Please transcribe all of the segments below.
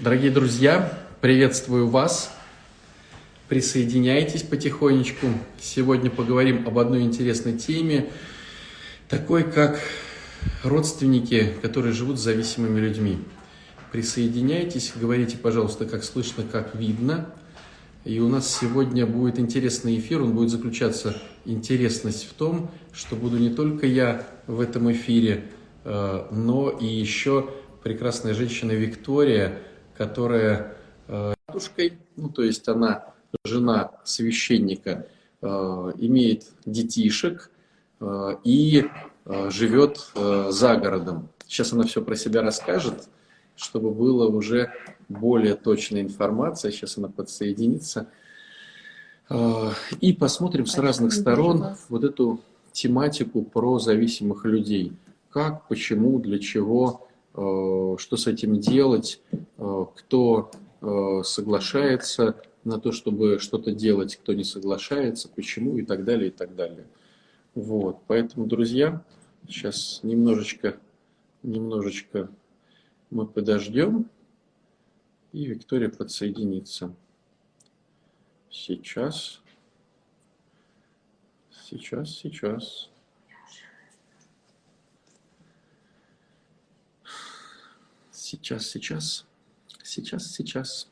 Дорогие друзья, приветствую вас. Присоединяйтесь потихонечку. Сегодня поговорим об одной интересной теме, такой как родственники, которые живут с зависимыми людьми. Присоединяйтесь, говорите, пожалуйста, как слышно, как видно. И у нас сегодня будет интересный эфир, он будет заключаться интересность в том, что буду не только я в этом эфире, э, но и еще прекрасная женщина Виктория, которая э, матушкой, ну то есть она жена священника, э, имеет детишек и живет за городом. Сейчас она все про себя расскажет, чтобы было уже более точная информация. Сейчас она подсоединится. А, и посмотрим с разных сторон вот эту тематику про зависимых людей. Как, почему, для чего, а, что с этим делать, а, кто соглашается на то, чтобы что-то делать, кто не соглашается, почему и так далее, и так далее. Вот, поэтому, друзья, сейчас немножечко, немножечко мы подождем, и Виктория подсоединится. Сейчас. Сейчас, сейчас. Сейчас, сейчас. Сейчас, сейчас.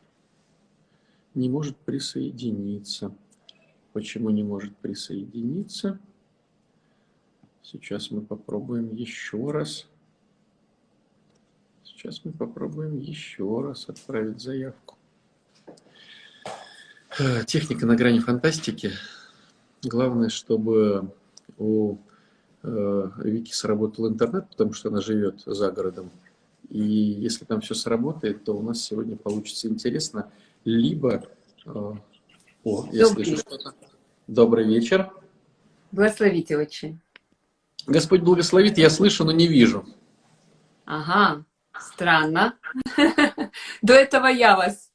Не может присоединиться. Почему не может присоединиться? Сейчас мы попробуем еще раз. Сейчас мы попробуем еще раз отправить заявку. Техника на грани фантастики. Главное, чтобы у э, Вики сработал интернет, потому что она живет за городом. И если там все сработает, то у нас сегодня получится интересно. Либо... Э, о, я Добрый. слышу что-то. Добрый вечер. Благословите очень. Господь благословит, я слышу, но не вижу. Ага. Странно. До этого я вас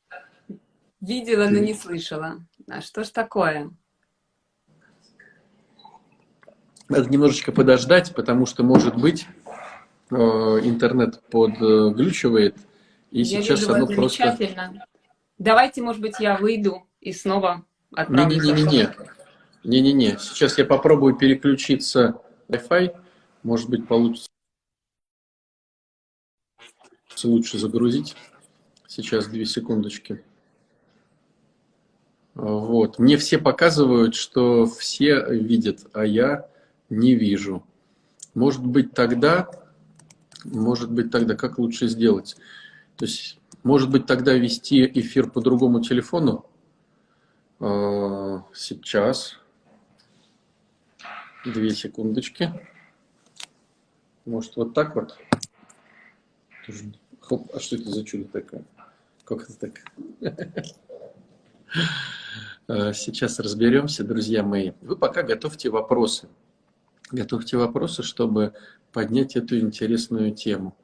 видела, но не слышала. А что ж такое? Надо немножечко подождать, потому что, может быть, интернет подглючивает, и я сейчас вижу оно просто... Давайте, может быть, я выйду и снова отправлю. Не-не-не-не. Не-не-не. Сейчас я попробую переключиться Wi-Fi. Может быть, получится лучше загрузить. Сейчас две секундочки. Вот. Мне все показывают, что все видят, а я не вижу. Может быть тогда, может быть тогда, как лучше сделать? То есть, может быть тогда вести эфир по другому телефону? А, сейчас. Две секундочки. Может вот так вот? Хоп, а что это за чудо такое? Как это так? А, сейчас разберемся, друзья мои. Вы пока готовьте вопросы. Готовьте вопросы, чтобы поднять эту интересную тему.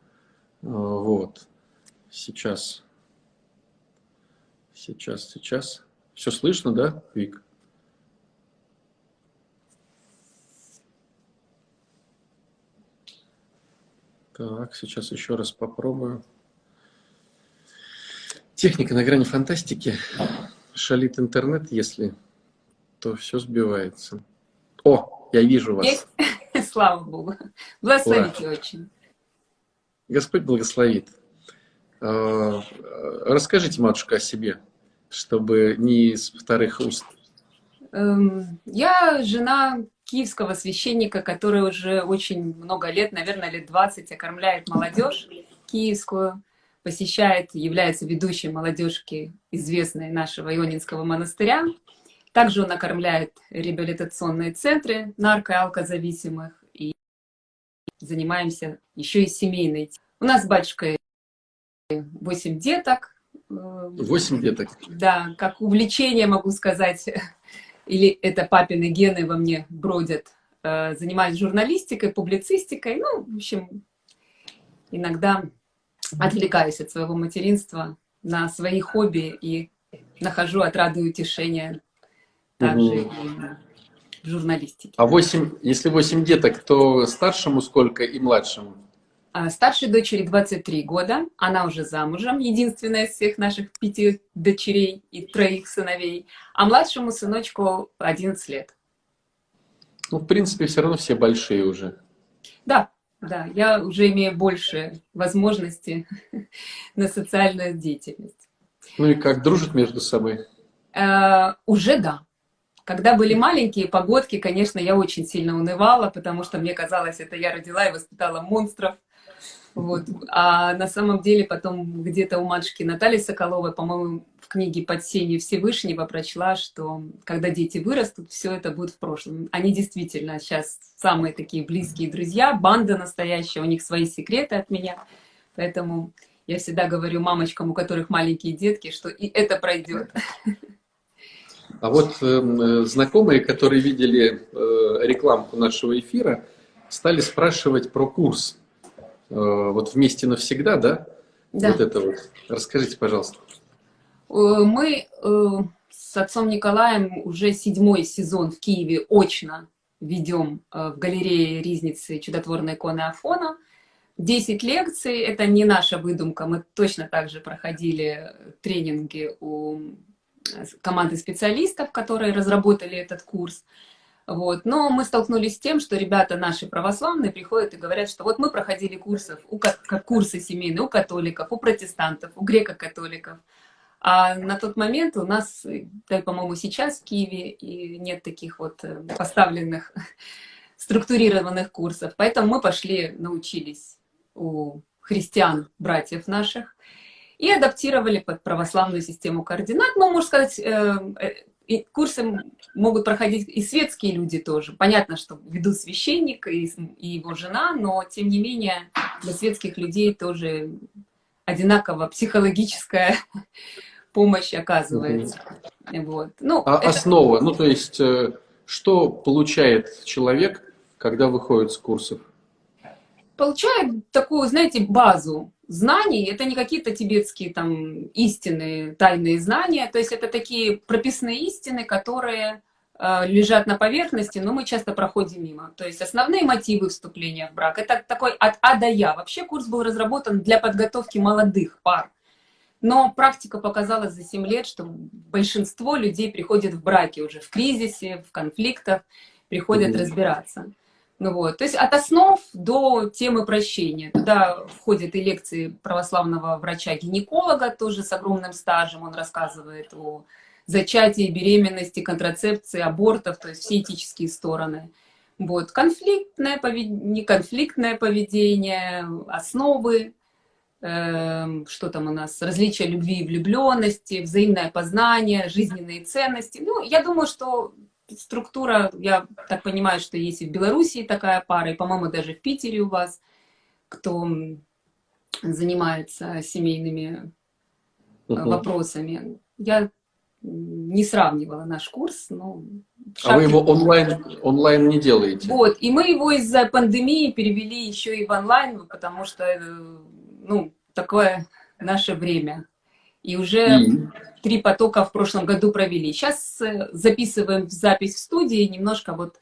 А, вот. Сейчас. Сейчас, сейчас. Все слышно, да, Вик? Так, сейчас еще раз попробую. Техника на грани фантастики. Шалит интернет, если, то все сбивается. О, я вижу вас. Есть? Слава Богу. Благословите Ура. очень. Господь благословит. А, расскажите, матушка, о себе, чтобы не из вторых уст. Эм, я жена киевского священника, который уже очень много лет, наверное, лет 20, окормляет молодежь киевскую, посещает, является ведущей молодежки известной нашего Ионинского монастыря. Также он окормляет реабилитационные центры нарко- и алкозависимых и занимаемся еще и семейной. У нас с батюшкой 8 деток. Восемь деток? Да, как увлечение, могу сказать, или это папины гены во мне бродят. Э, занимаюсь журналистикой, публицистикой, ну, в общем, иногда отвлекаюсь от своего материнства на свои хобби и нахожу отраду и утешение также угу. и в журналистике. А 8, если 8 деток, то старшему сколько и младшему? А старшей дочери 23 года, она уже замужем, единственная из всех наших пяти дочерей и троих сыновей, а младшему сыночку 11 лет. Ну, в принципе, все равно все большие уже. Да, да, я уже имею больше возможностей на социальную деятельность. Ну и как, дружат между собой? Э, уже да. Когда были маленькие погодки, конечно, я очень сильно унывала, потому что мне казалось, это я родила и воспитала монстров. Вот. А на самом деле потом где-то у матушки Натальи Соколовой, по-моему, в книге «Под сенью Всевышнего» прочла, что когда дети вырастут, все это будет в прошлом. Они действительно сейчас самые такие близкие друзья, банда настоящая, у них свои секреты от меня. Поэтому я всегда говорю мамочкам, у которых маленькие детки, что и это пройдет. А вот э, знакомые, которые видели э, рекламку нашего эфира, стали спрашивать про курс. Э, вот вместе навсегда, да? Да. Вот это вот. Расскажите, пожалуйста. Э, мы э, с отцом Николаем уже седьмой сезон в Киеве очно ведем в галерее Ризницы чудотворной иконы Афона. Десять лекций, это не наша выдумка, мы точно так же проходили тренинги у команды специалистов, которые разработали этот курс. Вот. Но мы столкнулись с тем, что ребята наши православные приходят и говорят, что вот мы проходили курсов, у, как курсы семейные у католиков, у протестантов, у греко-католиков. А на тот момент у нас, да, по-моему, сейчас в Киеве и нет таких вот э, поставленных структурированных курсов. Поэтому мы пошли, научились у христиан, братьев наших, и адаптировали под православную систему координат. Ну, можно сказать, э, э, курсы могут проходить и светские люди тоже. Понятно, что ведут священник и, его жена, но тем не менее для светских людей тоже одинаково психологическая помощь оказывается. Mm-hmm. Вот. Ну, а это... основа, ну то есть э, что получает человек, когда выходит с курсов? Получает такую, знаете, базу знаний, это не какие-то тибетские там истины, тайные знания, то есть это такие прописные истины, которые э, лежат на поверхности, но мы часто проходим мимо. То есть основные мотивы вступления в брак, это такой от А до Я. Вообще курс был разработан для подготовки молодых пар. Но практика показала за 7 лет, что большинство людей приходят в браке уже в кризисе, в конфликтах, приходят mm-hmm. разбираться. Ну вот, то есть от основ до темы прощения. Туда входят и лекции православного врача-гинеколога, тоже с огромным стажем. Он рассказывает о зачатии, беременности, контрацепции, абортов, то есть все этические стороны. Вот, конфликтное поведение, неконфликтное поведение, основы, э, что там у нас, различия любви и влюбленности, взаимное познание, жизненные ценности. Ну, я думаю, что структура, я так понимаю, что есть и в Белоруссии такая пара, и, по-моему, даже в Питере у вас, кто занимается семейными угу. вопросами. Я не сравнивала наш курс, но... А вы его онлайн, онлайн не делаете? Вот, и мы его из-за пандемии перевели еще и в онлайн, потому что, э, ну, такое наше время. И уже и... три потока в прошлом году провели. Сейчас э, записываем в запись в студии, немножко вот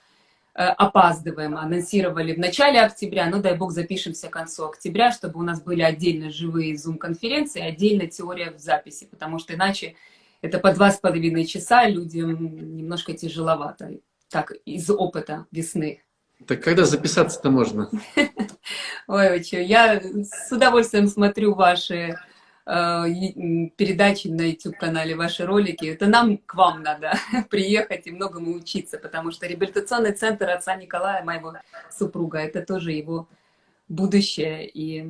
э, опаздываем, анонсировали в начале октября, ну дай бог запишемся к концу октября, чтобы у нас были отдельно живые зум-конференции, отдельно теория в записи, потому что иначе это по два с половиной часа людям немножко тяжеловато, так, из опыта весны. Так когда записаться-то можно? Ой, что, я с удовольствием смотрю ваши передачи на YouTube-канале, ваши ролики. Это нам к вам надо приехать и многому учиться, потому что реабилитационный центр отца Николая, моего супруга, это тоже его будущее. И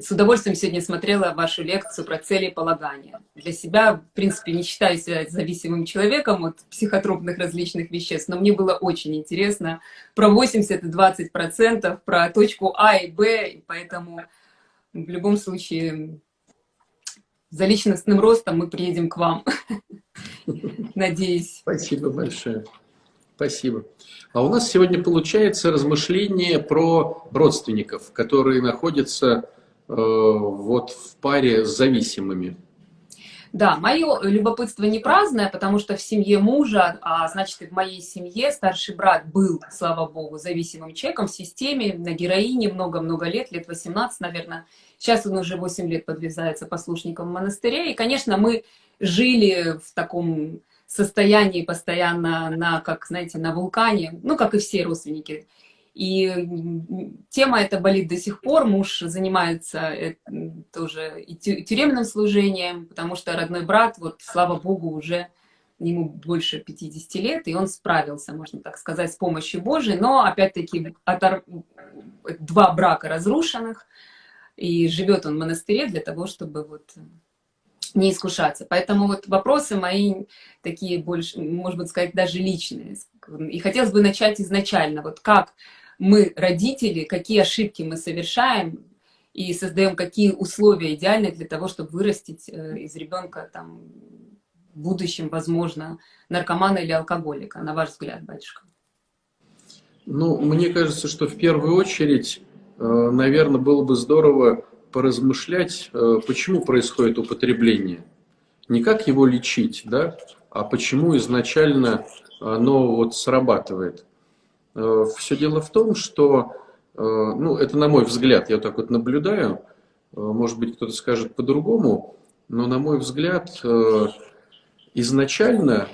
с удовольствием сегодня смотрела вашу лекцию про цели полагания. Для себя, в принципе, не считаю себя зависимым человеком от психотропных различных веществ, но мне было очень интересно про 80 и 20 процентов, про точку А и Б, и поэтому в любом случае за личностным ростом мы приедем к вам. Надеюсь. Спасибо большое. Спасибо. А у нас сегодня получается размышление про родственников, которые находятся э, вот в паре с зависимыми. Да, мое любопытство не праздное, потому что в семье мужа, а значит и в моей семье старший брат был, слава богу, зависимым человеком в системе, на героине много-много лет, лет 18, наверное. Сейчас он уже 8 лет подвязается послушником в монастыре. И, конечно, мы жили в таком состоянии постоянно на, как, знаете, на вулкане, ну, как и все родственники. И тема эта болит до сих пор. Муж занимается э, тоже и тюремным служением, потому что родной брат, вот, слава богу, уже ему больше 50 лет, и он справился, можно так сказать, с помощью Божией. Но, опять-таки, отор... два брака разрушенных, и живет он в монастыре для того, чтобы вот не искушаться. Поэтому вот вопросы мои такие больше, быть, сказать, даже личные. И хотелось бы начать изначально. Вот как мы, родители, какие ошибки мы совершаем и создаем какие условия идеальные для того, чтобы вырастить э, из ребенка там в будущем, возможно, наркомана или алкоголика, на ваш взгляд, батюшка? Ну, мне кажется, что в первую очередь, э, наверное, было бы здорово поразмышлять, э, почему происходит употребление. Не как его лечить, да, а почему изначально оно вот срабатывает. Э, Все дело в том, что, э, ну, это на мой взгляд, я так вот наблюдаю, может быть, кто-то скажет по-другому, но на мой взгляд, изначально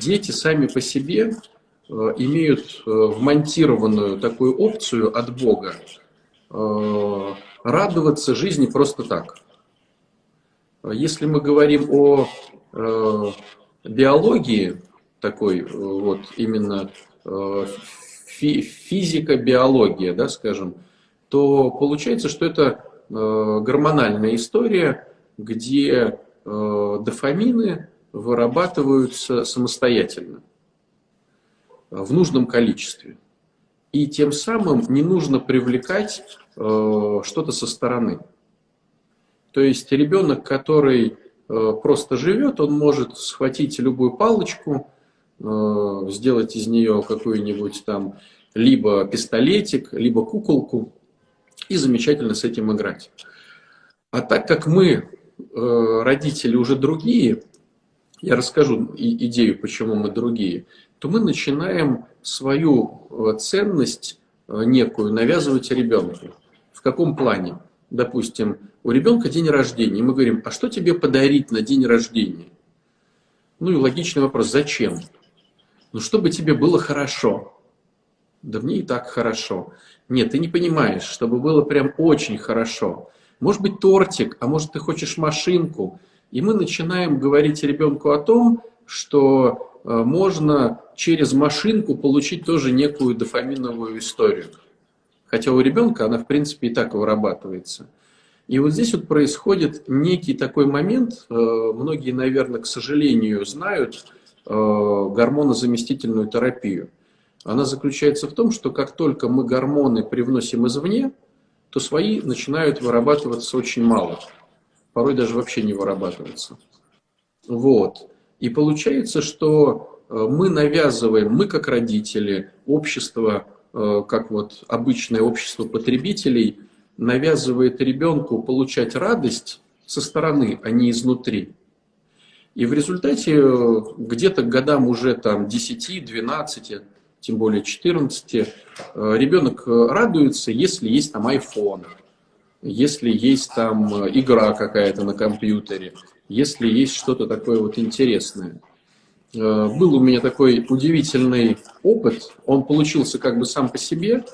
дети сами по себе имеют вмонтированную такую опцию от Бога радоваться жизни просто так. Если мы говорим о э, биологии, такой вот именно э, фи, физика-биология, да, скажем, то получается, что это э, гормональная история, где э, дофамины вырабатываются самостоятельно в нужном количестве. И тем самым не нужно привлекать что-то со стороны. То есть ребенок, который просто живет, он может схватить любую палочку, сделать из нее какую-нибудь там либо пистолетик, либо куколку и замечательно с этим играть. А так как мы, родители, уже другие, я расскажу идею, почему мы другие, то мы начинаем свою ценность некую навязывать ребенку. В каком плане? Допустим, у ребенка день рождения, и мы говорим, а что тебе подарить на день рождения? Ну и логичный вопрос, зачем? Ну, чтобы тебе было хорошо. Да мне и так хорошо. Нет, ты не понимаешь, чтобы было прям очень хорошо. Может быть тортик, а может ты хочешь машинку. И мы начинаем говорить ребенку о том, что э, можно через машинку получить тоже некую дофаминовую историю. Хотя у ребенка она, в принципе, и так вырабатывается. И вот здесь вот происходит некий такой момент, э, многие, наверное, к сожалению, знают гормонозаместительную терапию. Она заключается в том, что как только мы гормоны привносим извне, то свои начинают вырабатываться очень мало. Порой даже вообще не вырабатываться. Вот. И получается, что э, мы навязываем, мы как родители, общество Э, как вот обычное общество потребителей навязывает ребенку получать радость со стороны, а не изнутри. И в результате э, где-то к годам уже там 10, 12, тем более 14, э, ребенок радуется, если есть там iPhone, если есть там игра какая-то на компьютере, если есть что-то такое вот интересное. Э, был у меня такой удивительный опыт. Он получился как бы сам по себе.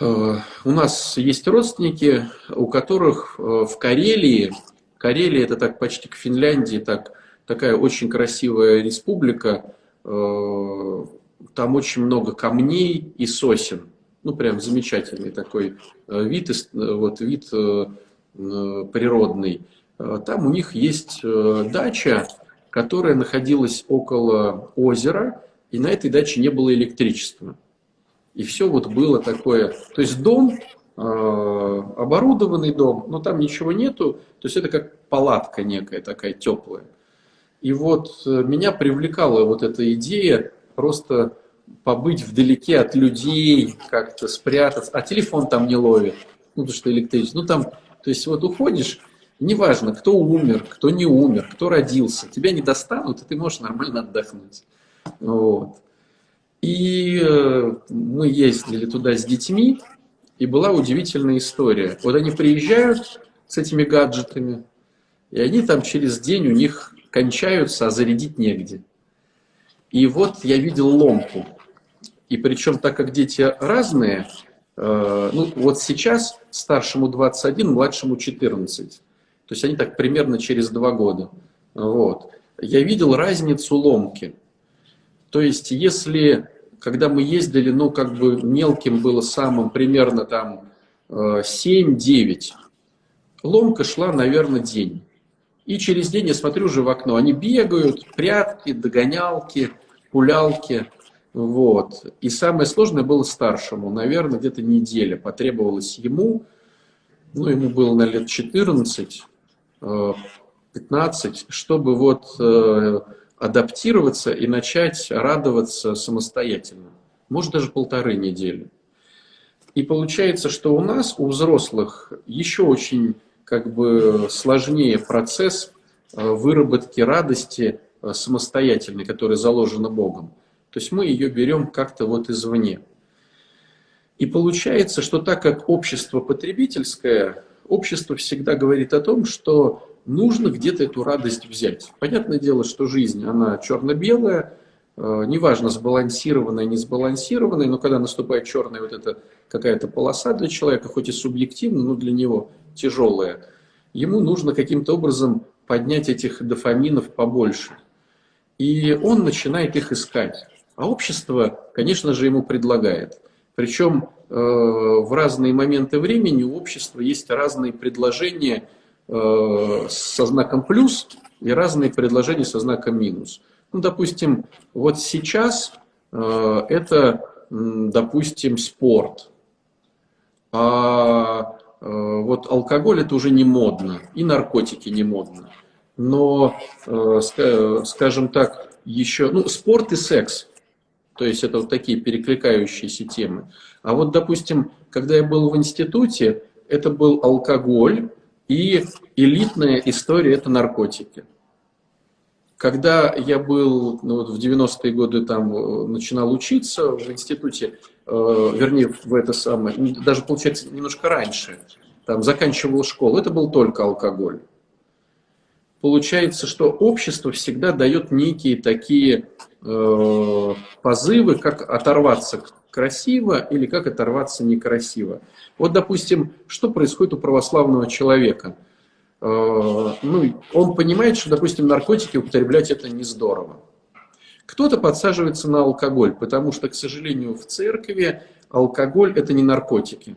Э, у нас есть родственники, у которых э, в Карелии, Карелия это так почти к Финляндии, так, такая очень красивая республика, там очень много камней и сосен. Ну, прям замечательный такой вид, вот вид природный. Там у них есть дача, которая находилась около озера, и на этой даче не было электричества. И все вот было такое, то есть дом, э, оборудованный дом, но там ничего нету, то есть это как палатка некая такая теплая. И вот э, меня привлекала вот эта идея просто побыть вдалеке от людей, как-то спрятаться, а телефон там не ловит, ну, потому что электричество. Ну, там, то есть вот уходишь, Неважно, кто умер, кто не умер, кто родился, тебя не достанут, и ты можешь нормально отдохнуть. Вот. И э, мы ездили туда с детьми, и была удивительная история. Вот они приезжают с этими гаджетами, и они там через день у них кончаются, а зарядить негде. И вот я видел ломку. И причем, так как дети разные, э, ну вот сейчас старшему 21, младшему 14. То есть они так примерно через два года. Вот. Я видел разницу ломки. То есть если, когда мы ездили, ну как бы мелким было самым примерно там 7-9, э, ломка шла, наверное, день. И через день я смотрю уже в окно, они бегают, прятки, догонялки, пулялки. Вот. И самое сложное было старшему. Наверное, где-то неделя потребовалось ему. Ну, ему было на лет 14, 15, э, чтобы вот э, адаптироваться и начать радоваться самостоятельно. Может, даже полторы недели. И получается, что у нас, у взрослых, еще очень как бы сложнее процесс э, выработки радости э, самостоятельной, которая заложена Богом. То есть мы ее берем как-то вот извне. И получается, что так как общество потребительское, общество всегда говорит о том, что нужно где-то эту радость взять. Понятное дело, что жизнь, она черно-белая, э, неважно, сбалансированная, не сбалансированная, но когда наступает черная вот эта какая-то полоса для человека, хоть и субъективно, но для него тяжелое, ему нужно каким-то образом поднять этих дофаминов побольше. И он начинает их искать. А общество, конечно же, ему предлагает. Причем э, в разные моменты времени у общества есть разные предложения э, со знаком плюс и разные предложения со знаком минус. Ну, допустим, вот сейчас э, это, допустим, спорт. А Э, вот алкоголь это уже не модно, и наркотики не модно. Но, скажем так, еще, ну, спорт и секс, то есть это вот такие перекликающиеся темы. А вот, допустим, когда я был в институте, это был алкоголь, и элитная история – это наркотики. Когда я был ну, вот в 90-е годы там э, начинал учиться в институте, э, вернее, в это самое, даже, получается, немножко раньше, там, заканчивал школу, это был только алкоголь. Получается, что общество всегда дает некие такие э, позывы, как оторваться красиво или как оторваться некрасиво. Вот, допустим, что происходит у православного человека – Э, ну, он понимает, что, допустим, наркотики употреблять это не здорово. Кто-то подсаживается на алкоголь, потому что, к сожалению, в церкви алкоголь это не наркотики.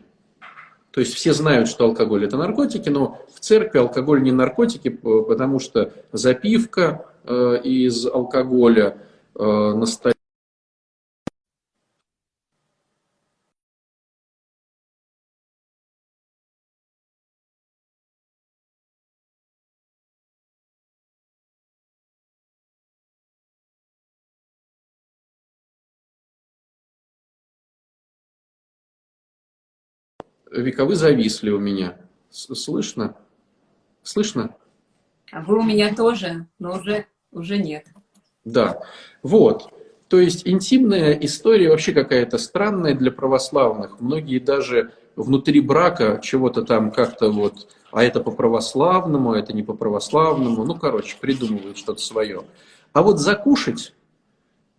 То есть все знают, что алкоголь это наркотики, но в церкви алкоголь не наркотики, потому что запивка э, из алкоголя э, на столе Вика, вы зависли у меня. Слышно? Слышно? А вы у меня тоже, но уже, уже нет. Да, вот. То есть интимная история вообще какая-то странная для православных. Многие даже внутри брака чего-то там как-то вот, а это по православному, а это не по православному. Ну, короче, придумывают что-то свое. А вот закушать,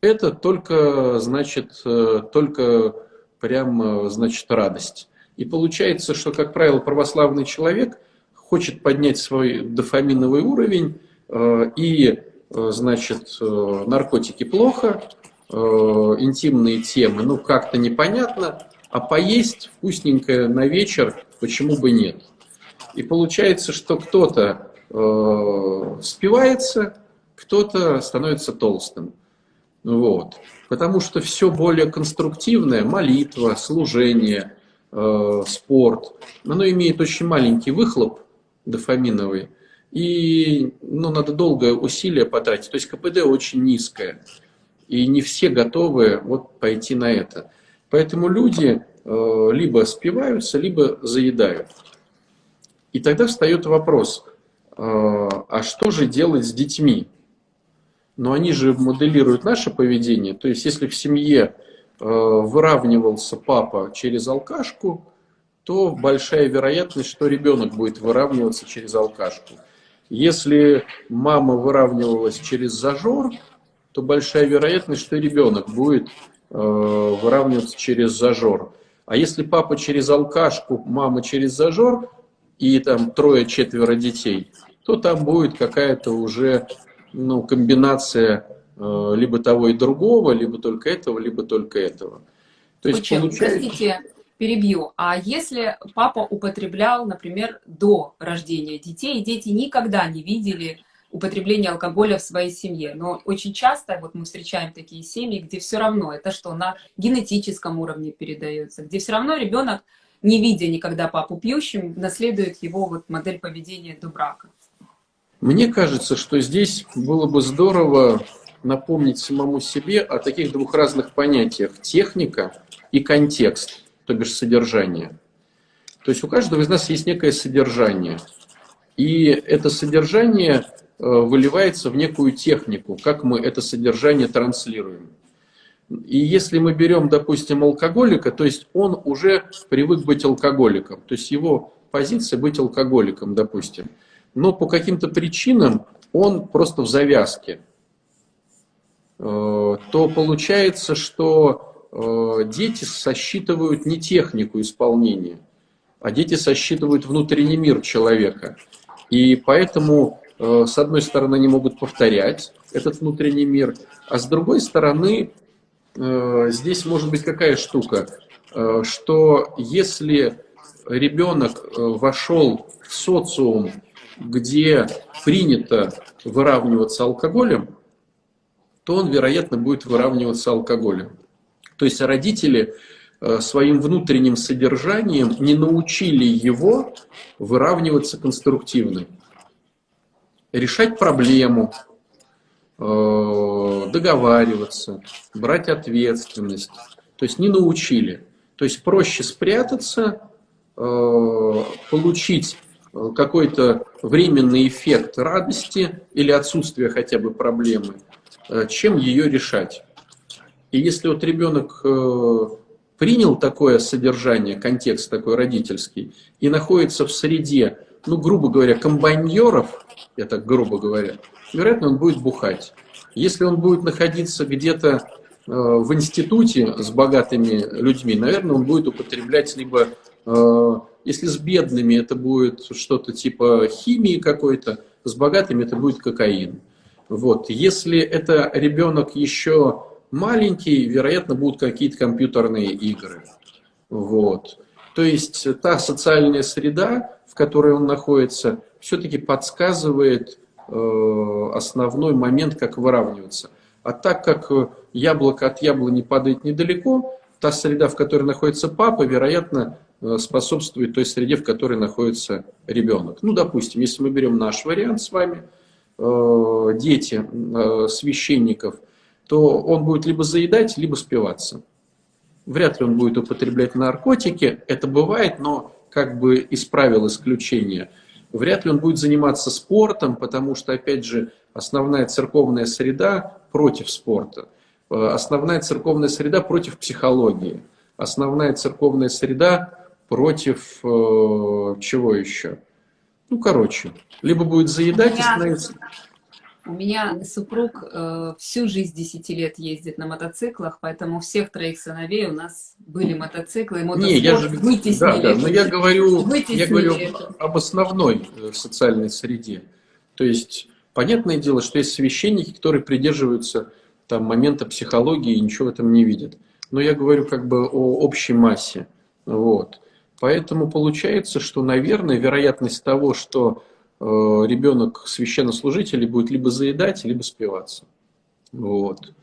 это только, значит, э, только прям, значит, радость. И получается, что, как правило, православный человек хочет поднять свой дофаминовый уровень, э, и, э, значит, э, наркотики плохо, интимные темы, ну, как-то непонятно, а поесть вкусненькое на вечер почему бы нет. И получается, что кто-то спивается, кто-то становится толстым. Вот. Потому что все более конструктивное, молитва, служение – э, спорт, оно имеет очень маленький выхлоп дофаминовый, и ну, надо долгое усилие потратить. То есть КПД очень низкое, и не все готовы вот пойти на это. Поэтому люди э, либо спиваются, либо заедают. И тогда встает вопрос, а что же делать с детьми? Но они же моделируют наше поведение. То есть, если в семье выравнивался папа через алкашку, то большая вероятность, что ребенок будет выравниваться через алкашку. Если мама выравнивалась через зажор, то большая вероятность, что ребенок будет э, выравниваться через зажор. А если папа через алкашку, мама через зажор, и там трое-четверо детей, то там будет какая-то уже ну, комбинация э, либо того и другого, либо только этого, либо только этого. То есть Почему? получается... Простите, перебью. А если папа употреблял, например, до рождения детей, и дети никогда не видели употребления алкоголя в своей семье. Но очень часто вот мы встречаем такие семьи, где все равно это что на генетическом уровне передается, где все равно ребенок, не видя никогда папу пьющим, наследует его вот модель поведения до брака. Мне кажется, что здесь было бы здорово напомнить самому себе о таких двух разных понятиях – техника и контекст то бишь содержание. То есть у каждого из нас есть некое содержание. И это содержание э, выливается в некую технику, как мы это содержание транслируем. И если мы берем, допустим, алкоголика, то есть он уже привык быть алкоголиком, то есть его позиция быть алкоголиком, допустим. Но по каким-то причинам он просто в завязке, э, то получается, что дети сосчитывают не технику исполнения, а дети сосчитывают внутренний мир человека. И поэтому, э, с одной стороны, они могут повторять этот внутренний мир, а с другой стороны, э, здесь может быть какая штука, что если ребенок вошел в социум, где принято выравниваться алкоголем, то он, вероятно, будет выравниваться алкоголем. То есть родители э, своим внутренним содержанием не научили его выравниваться конструктивно, решать проблему, э, договариваться, брать ответственность. То есть не научили. То есть проще спрятаться, э, получить какой-то временный эффект радости или отсутствие хотя бы проблемы, чем ее решать. И если вот ребенок э, принял такое содержание, контекст такой родительский, и находится в среде, ну, грубо говоря, комбайнеров, я так грубо говоря, вероятно, он будет бухать. Если он будет находиться где-то э, в институте с богатыми людьми, наверное, он будет употреблять либо, э, если с бедными, это будет что-то типа химии какой-то, с богатыми это будет кокаин. Вот. Если это ребенок еще маленький, вероятно, будут какие-то компьютерные игры. Вот. То есть та социальная среда, в которой он находится, все-таки подсказывает э, основной момент, как выравниваться. А так как яблоко от яблони падает недалеко, та среда, в которой находится папа, вероятно, э, способствует той среде, в которой находится ребенок. Ну, допустим, если мы берем наш вариант с вами, э, дети э, священников – то он будет либо заедать, либо спиваться. Вряд ли он будет употреблять наркотики, это бывает, но как бы из правил исключения. Вряд ли он будет заниматься спортом, потому что, опять же, основная церковная среда против спорта. Э, основная церковная среда против психологии. Основная церковная среда против э, чего еще? Ну, короче, либо будет заедать и становиться... У меня супруг э, всю жизнь 10 лет ездит на мотоциклах, поэтому всех троих сыновей у нас были мотоциклы и. Не, я же, вытеснили. Да, да, но я говорю, я говорю об основной э, социальной среде. То есть, понятное дело, что есть священники, которые придерживаются там, момента психологии и ничего в этом не видят. Но я говорю как бы о общей массе. Вот. Поэтому получается, что, наверное, вероятность того, что ребенок священнослужителей будет либо заедать, либо спиваться. Вот.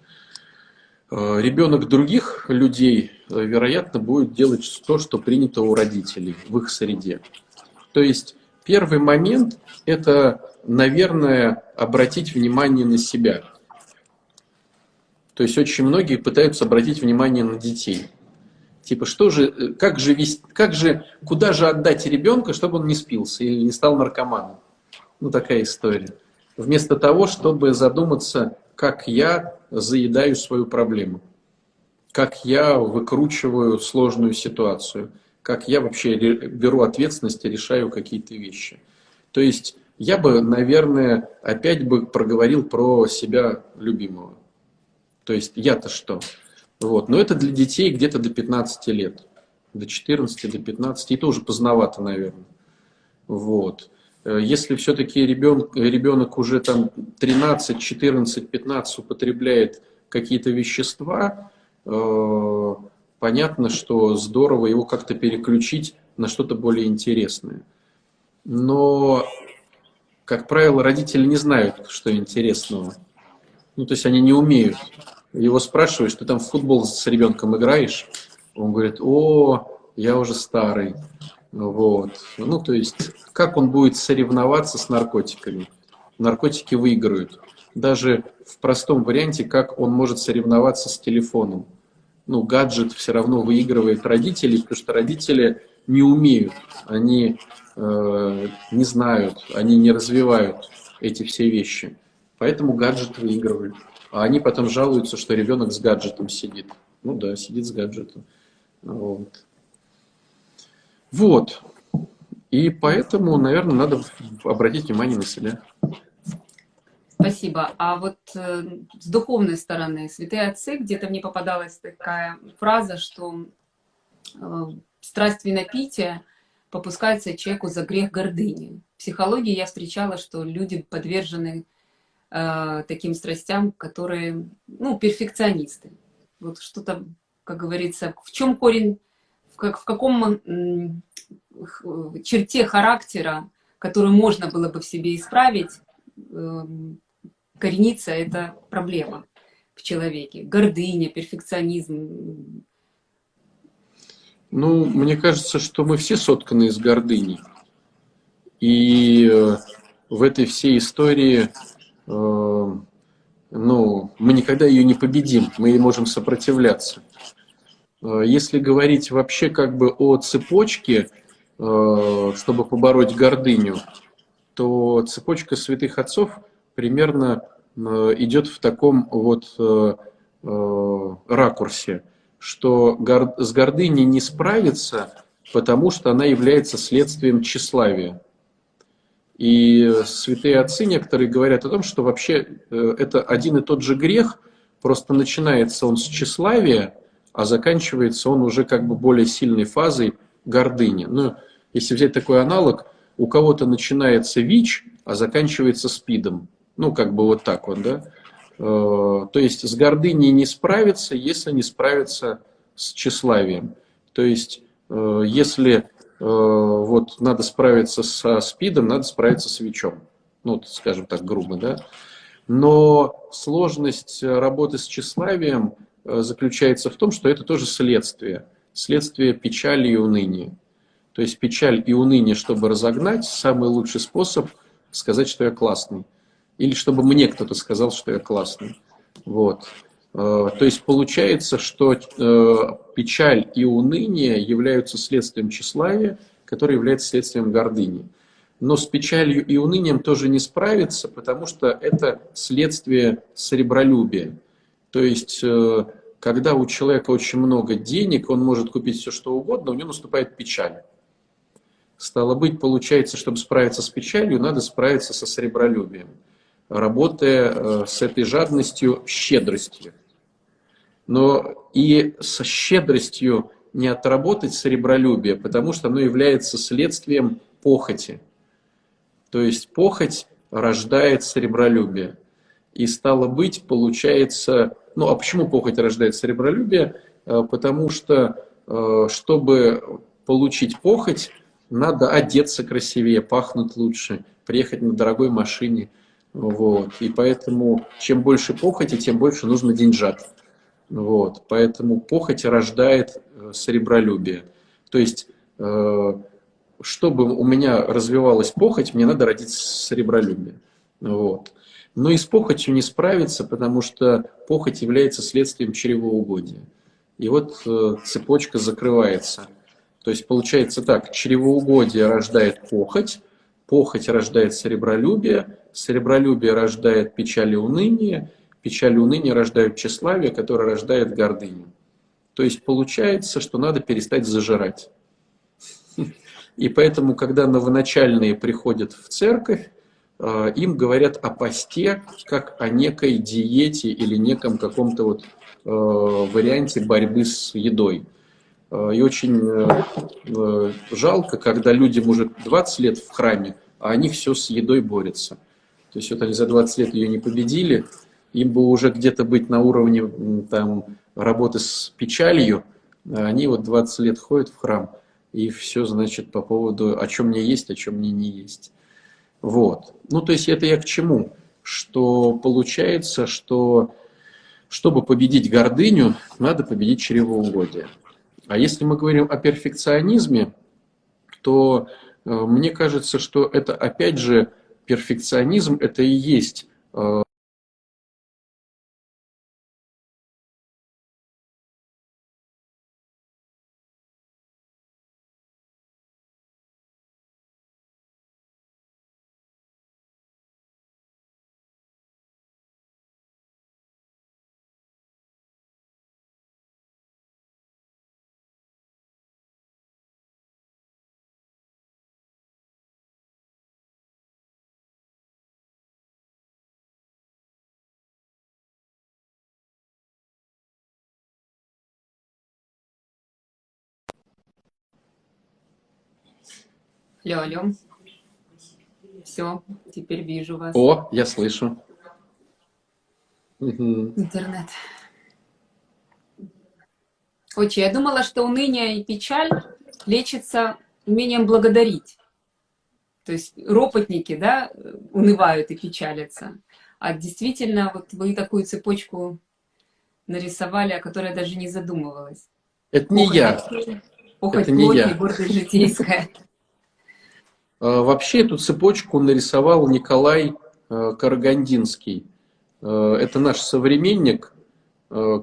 Э, ребенок других людей, э, вероятно, будет делать то, что принято у родителей в их среде. То есть первый момент – это, наверное, обратить внимание на себя. То есть очень многие пытаются обратить внимание на детей. Типа, что же, как же, вести, как же, куда же отдать ребенка, чтобы он не спился или не стал наркоманом? Ну, такая история. Вместо того, чтобы задуматься, как я заедаю свою проблему, как я выкручиваю сложную ситуацию, как я вообще беру ответственность и решаю какие-то вещи. То есть я бы, наверное, опять бы проговорил про себя любимого. То есть я-то что? Вот. Но это для детей где-то до 15 лет. До 14, до 15. И тоже поздновато, наверное. Вот. Э, если все-таки ребенок, ребенок уже там 13, 14, 15 употребляет какие-то вещества, э, понятно, что здорово его как-то переключить на что-то более интересное. Но, как правило, родители не знают, что интересного. Ну, то есть они не умеют. Его спрашиваешь, ты там в футбол с ребенком играешь? Он говорит, о, я уже старый. Вот. Ну, то есть, как он будет соревноваться с наркотиками? Наркотики выиграют. Даже в простом варианте, как он может соревноваться с телефоном. Ну, гаджет все равно выигрывает родителей, потому что родители не умеют, они э, не знают, они не развивают эти все вещи. Поэтому гаджет выигрывает. А они потом жалуются, что ребенок с гаджетом сидит. Ну да, сидит с гаджетом. Вот. Вот. И поэтому, наверное, надо обратить внимание на себя. Спасибо. А вот э, с духовной стороны, святые отцы, где-то мне попадалась такая фраза, что э, страсть винопития попускается человеку за грех гордыни. В психологии я встречала, что люди подвержены э, таким страстям, которые, ну, перфекционисты. Вот что-то, как говорится, в чем корень как, в каком черте характера, которую можно было бы в себе исправить, эм, коренится эта проблема в человеке. Гордыня, перфекционизм. Ну, мне кажется, что мы все сотканы из гордыни. И э, в этой всей истории э, ну, мы никогда ее не победим, мы ей можем сопротивляться. Э, если говорить вообще как бы о цепочке, э, чтобы побороть гордыню, то цепочка святых отцов примерно э, идет в таком вот ракурсе, что с гордыней не справиться, потому что она является следствием тщеславия. И святые отцы некоторые говорят о том, что вообще это один и тот же грех, просто начинается он с тщеславия, а заканчивается он уже как бы более сильной фазой гордыни. Ну, если взять такой аналог, у кого-то начинается ВИЧ, а заканчивается СПИДом. Ну, как бы вот так вот, да. Э, то есть с гордыней не справиться, если не справиться с тщеславием. То есть, э, если э, вот надо справиться со СПИДом, надо справиться с ВИЧом. Ну, скажем так, грубо, да. Но сложность работы с тщеславием – Э, заключается в том, что это тоже следствие, следствие печали и уныния. То есть печаль и уныние, чтобы разогнать, самый лучший способ сказать, что я классный. Или чтобы мне кто-то сказал, что я классный. Вот. Э, то есть получается, что э, печаль и уныние являются следствием тщеславия, которое является следствием гордыни. Но с печалью и унынием тоже не справиться, потому что это следствие сребролюбия. То есть, э, когда у человека очень много денег, он может купить все, что угодно, у него наступает печаль. Стало быть, получается, чтобы справиться с печалью, надо справиться со сребролюбием, работая с этой жадностью, щедростью. Но и со щедростью не отработать сребролюбие, потому что оно является следствием похоти. То есть похоть рождает сребролюбие. И стало быть, получается, ну а почему похоть рождает сребролюбие? Э, потому что, э, чтобы получить похоть, надо одеться красивее, пахнуть лучше, приехать на дорогой машине. Вот. И поэтому чем больше похоти, тем больше нужно деньжат. Вот. Поэтому похоть рождает э, сребролюбие. То есть, чтобы у меня развивалась похоть, мне надо родить сребролюбие. Вот но и с похотью не справиться, потому что похоть является следствием чревоугодия. И вот э, цепочка закрывается. То есть получается так, чревоугодие рождает похоть, похоть рождает серебролюбие, серебролюбие рождает печаль и уныние, печаль и уныние рождают тщеславие, которое рождает гордыню. То есть получается, что надо перестать зажирать. И поэтому, когда новоначальные приходят в церковь, э, им говорят о посте как о некой диете или неком каком-то вот э, варианте борьбы с едой. Э, и очень жалко, когда людям уже 20 лет в храме, а они все с едой борются. То есть вот они за 20 лет ее не победили, им бы уже где-то быть на уровне там, работы с печалью, а они вот 20 лет ходят в храм, и все, значит, по поводу, о чем мне есть, о чем мне не есть. Вот. Ну, то есть это я к чему? Что получается, что чтобы победить гордыню, надо победить чревоугодие. А если мы говорим о перфекционизме, то э, мне кажется, что это опять же перфекционизм, это и есть э, Алло, алло. Все, теперь вижу вас. О, я слышу. Интернет. Очень, я думала, что уныние и печаль лечится умением благодарить. То есть ропотники, да, унывают и печалятся. А действительно, вот вы такую цепочку нарисовали, о которой я даже не задумывалась. Это не я. Похоть Это не я. гордость житейская. А, вообще эту цепочку нарисовал Николай а, Карагандинский. А, это наш современник,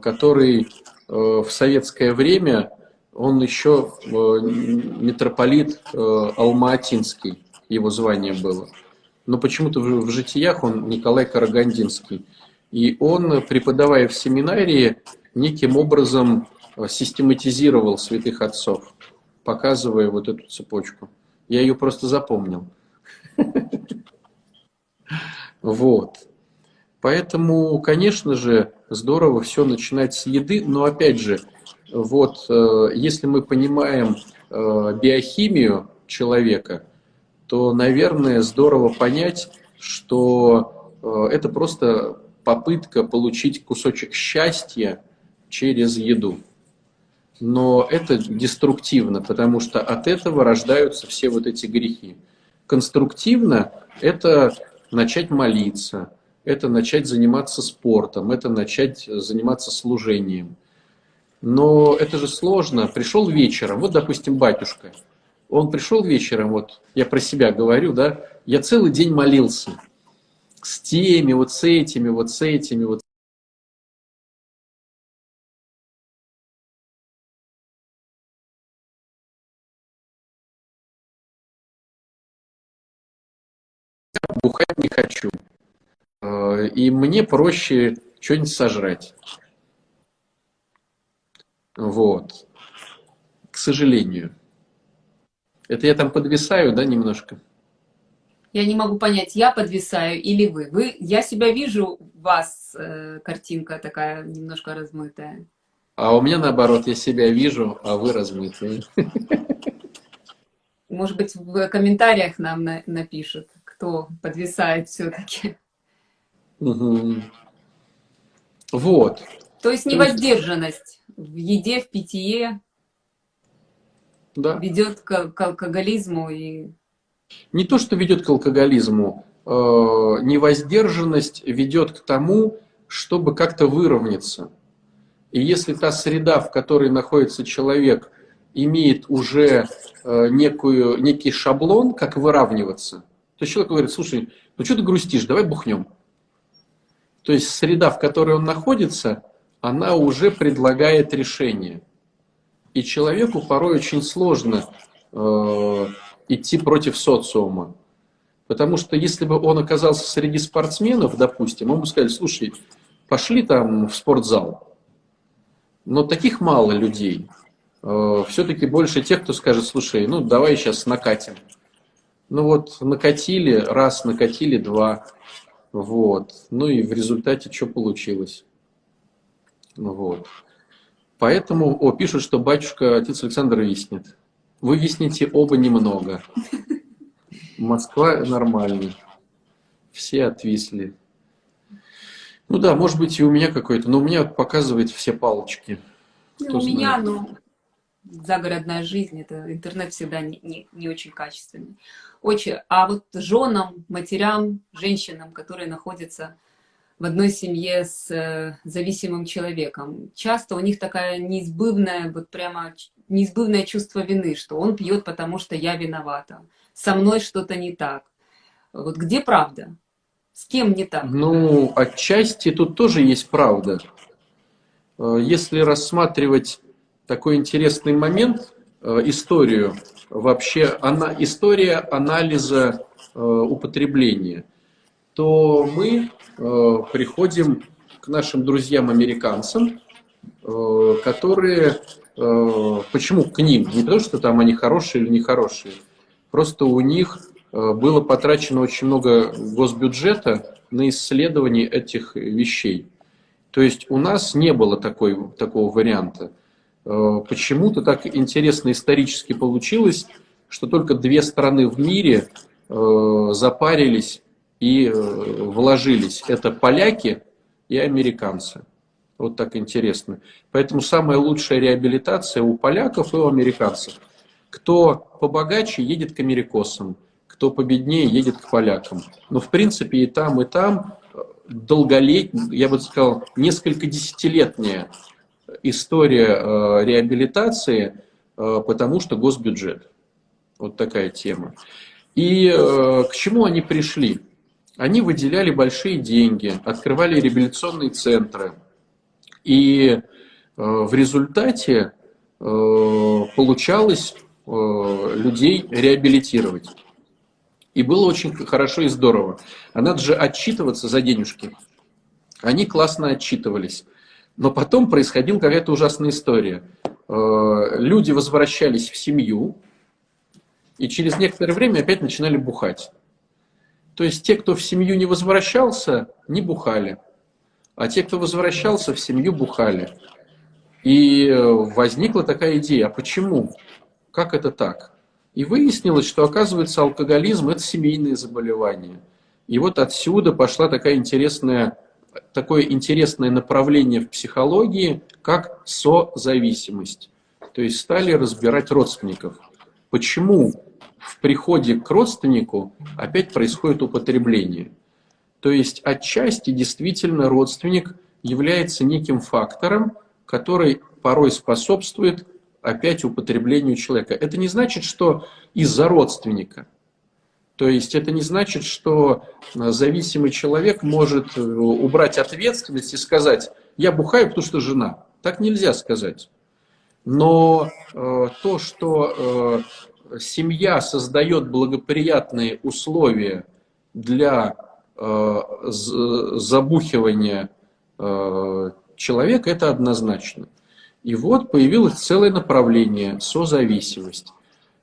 который в советское время, он еще митрополит Алматинский, его звание было. Но почему-то в житиях он Николай Карагандинский. И он, преподавая в семинарии, неким образом систематизировал святых отцов, показывая вот эту цепочку. Я ее просто запомнил. Вот. Поэтому, конечно же, здорово все начинать с еды, но опять же, вот э, если мы понимаем э, биохимию человека, то, наверное, здорово понять, что э, это просто попытка получить кусочек счастья через еду но это деструктивно, потому что от этого рождаются все вот эти грехи. Конструктивно это начать молиться, это начать заниматься спортом, это начать заниматься служением. Но это же сложно. Пришел вечером, вот, допустим, батюшка, он пришел вечером, вот я про себя говорю, да, я целый день молился с теми, вот с этими, вот с этими, вот бухать не хочу. Э, и мне проще что-нибудь сожрать. Вот. К сожалению. Это я там подвисаю, да, немножко? Я не могу понять, я подвисаю или вы. вы я себя вижу, у вас э, картинка такая немножко размытая. А у меня наоборот, я себя вижу, а вы размытые. Может быть, в комментариях нам на, напишут кто подвисает все-таки. Угу. Вот. То есть невоздержанность в еде, в питье да. ведет к, к алкоголизму и... Не то, что ведет к алкоголизму, э, невоздержанность ведет к тому, чтобы как-то выровняться. И если та среда, в которой находится человек, имеет уже э, некую, некий шаблон, как выравниваться – то есть человек говорит, слушай, ну что ты грустишь, давай бухнем. То есть среда, в которой он находится, она уже предлагает решение. И человеку порой очень сложно э, идти против социума. Потому что если бы он оказался среди спортсменов, допустим, ему бы сказали, слушай, пошли там в спортзал. Но таких мало людей. Э, Все-таки больше тех, кто скажет, слушай, ну давай сейчас накатим. Ну вот накатили, раз, накатили, два. Вот. Ну и в результате что получилось? Вот. Поэтому, о, пишут, что батюшка, отец Александр виснет. Вы виснете оба немного. Москва нормальный. Все отвисли. Ну да, может быть и у меня какой-то, но у меня показывает все палочки. Ну, Кто у знает. меня, ну, загородная жизнь, это интернет всегда не, не, не очень качественный. Очень. А вот женам, матерям, женщинам, которые находятся в одной семье с э, зависимым человеком, часто у них такая неизбывная, вот прямо неизбывное чувство вины, что он пьет, потому что я виновата со мной что-то не так. Вот где правда? С кем не так? Ну, отчасти тут тоже есть правда. Э, если рассматривать такой интересный момент, историю, вообще она, история анализа э, употребления, то мы приходим к нашим друзьям-американцам, которые, почему к ним? Не потому, что там они хорошие или нехорошие, Просто у них э, было потрачено очень много госбюджета на исследование этих вещей. То есть у нас не было такой, такого варианта. Э, почему-то так интересно исторически получилось, что только две страны в мире э, запарились и вложились. Это поляки и американцы. Вот так интересно. Поэтому самая лучшая реабилитация у поляков и у американцев – кто побогаче, едет к америкосам, кто победнее, едет к полякам. Но в принципе и там, и там долголетняя, я бы сказал, несколько десятилетняя история э, реабилитации, э, потому что госбюджет. Вот такая тема. И э, к чему они пришли? Они выделяли большие деньги, открывали реабилитационные центры. И в результате получалось людей реабилитировать. И было очень хорошо и здорово. А надо же отчитываться за денежки. Они классно отчитывались. Но потом происходила какая-то ужасная история. Э, люди возвращались в семью, и через некоторое время опять начинали бухать. То есть те, кто в семью не возвращался, не бухали. А те, кто возвращался в семью, бухали. И э, возникла такая идея, а почему? Как это так? И выяснилось, что, оказывается, алкоголизм – это семейное заболевание. И вот отсюда пошла такая интересная, такое интересное направление в психологии, как созависимость. То есть стали разбирать родственников. Почему в приходе к родственнику опять происходит употребление? То есть отчасти действительно родственник является неким фактором, который порой способствует опять употреблению человека. Это не значит, что из-за родственника. То есть это не значит, что э, зависимый человек может э, убрать ответственность и сказать, я бухаю, потому что жена. Так нельзя сказать. Но э, то, что э, семья создает благоприятные условия для э, забухивания э, человека, это однозначно. И вот появилось целое направление – созависимость.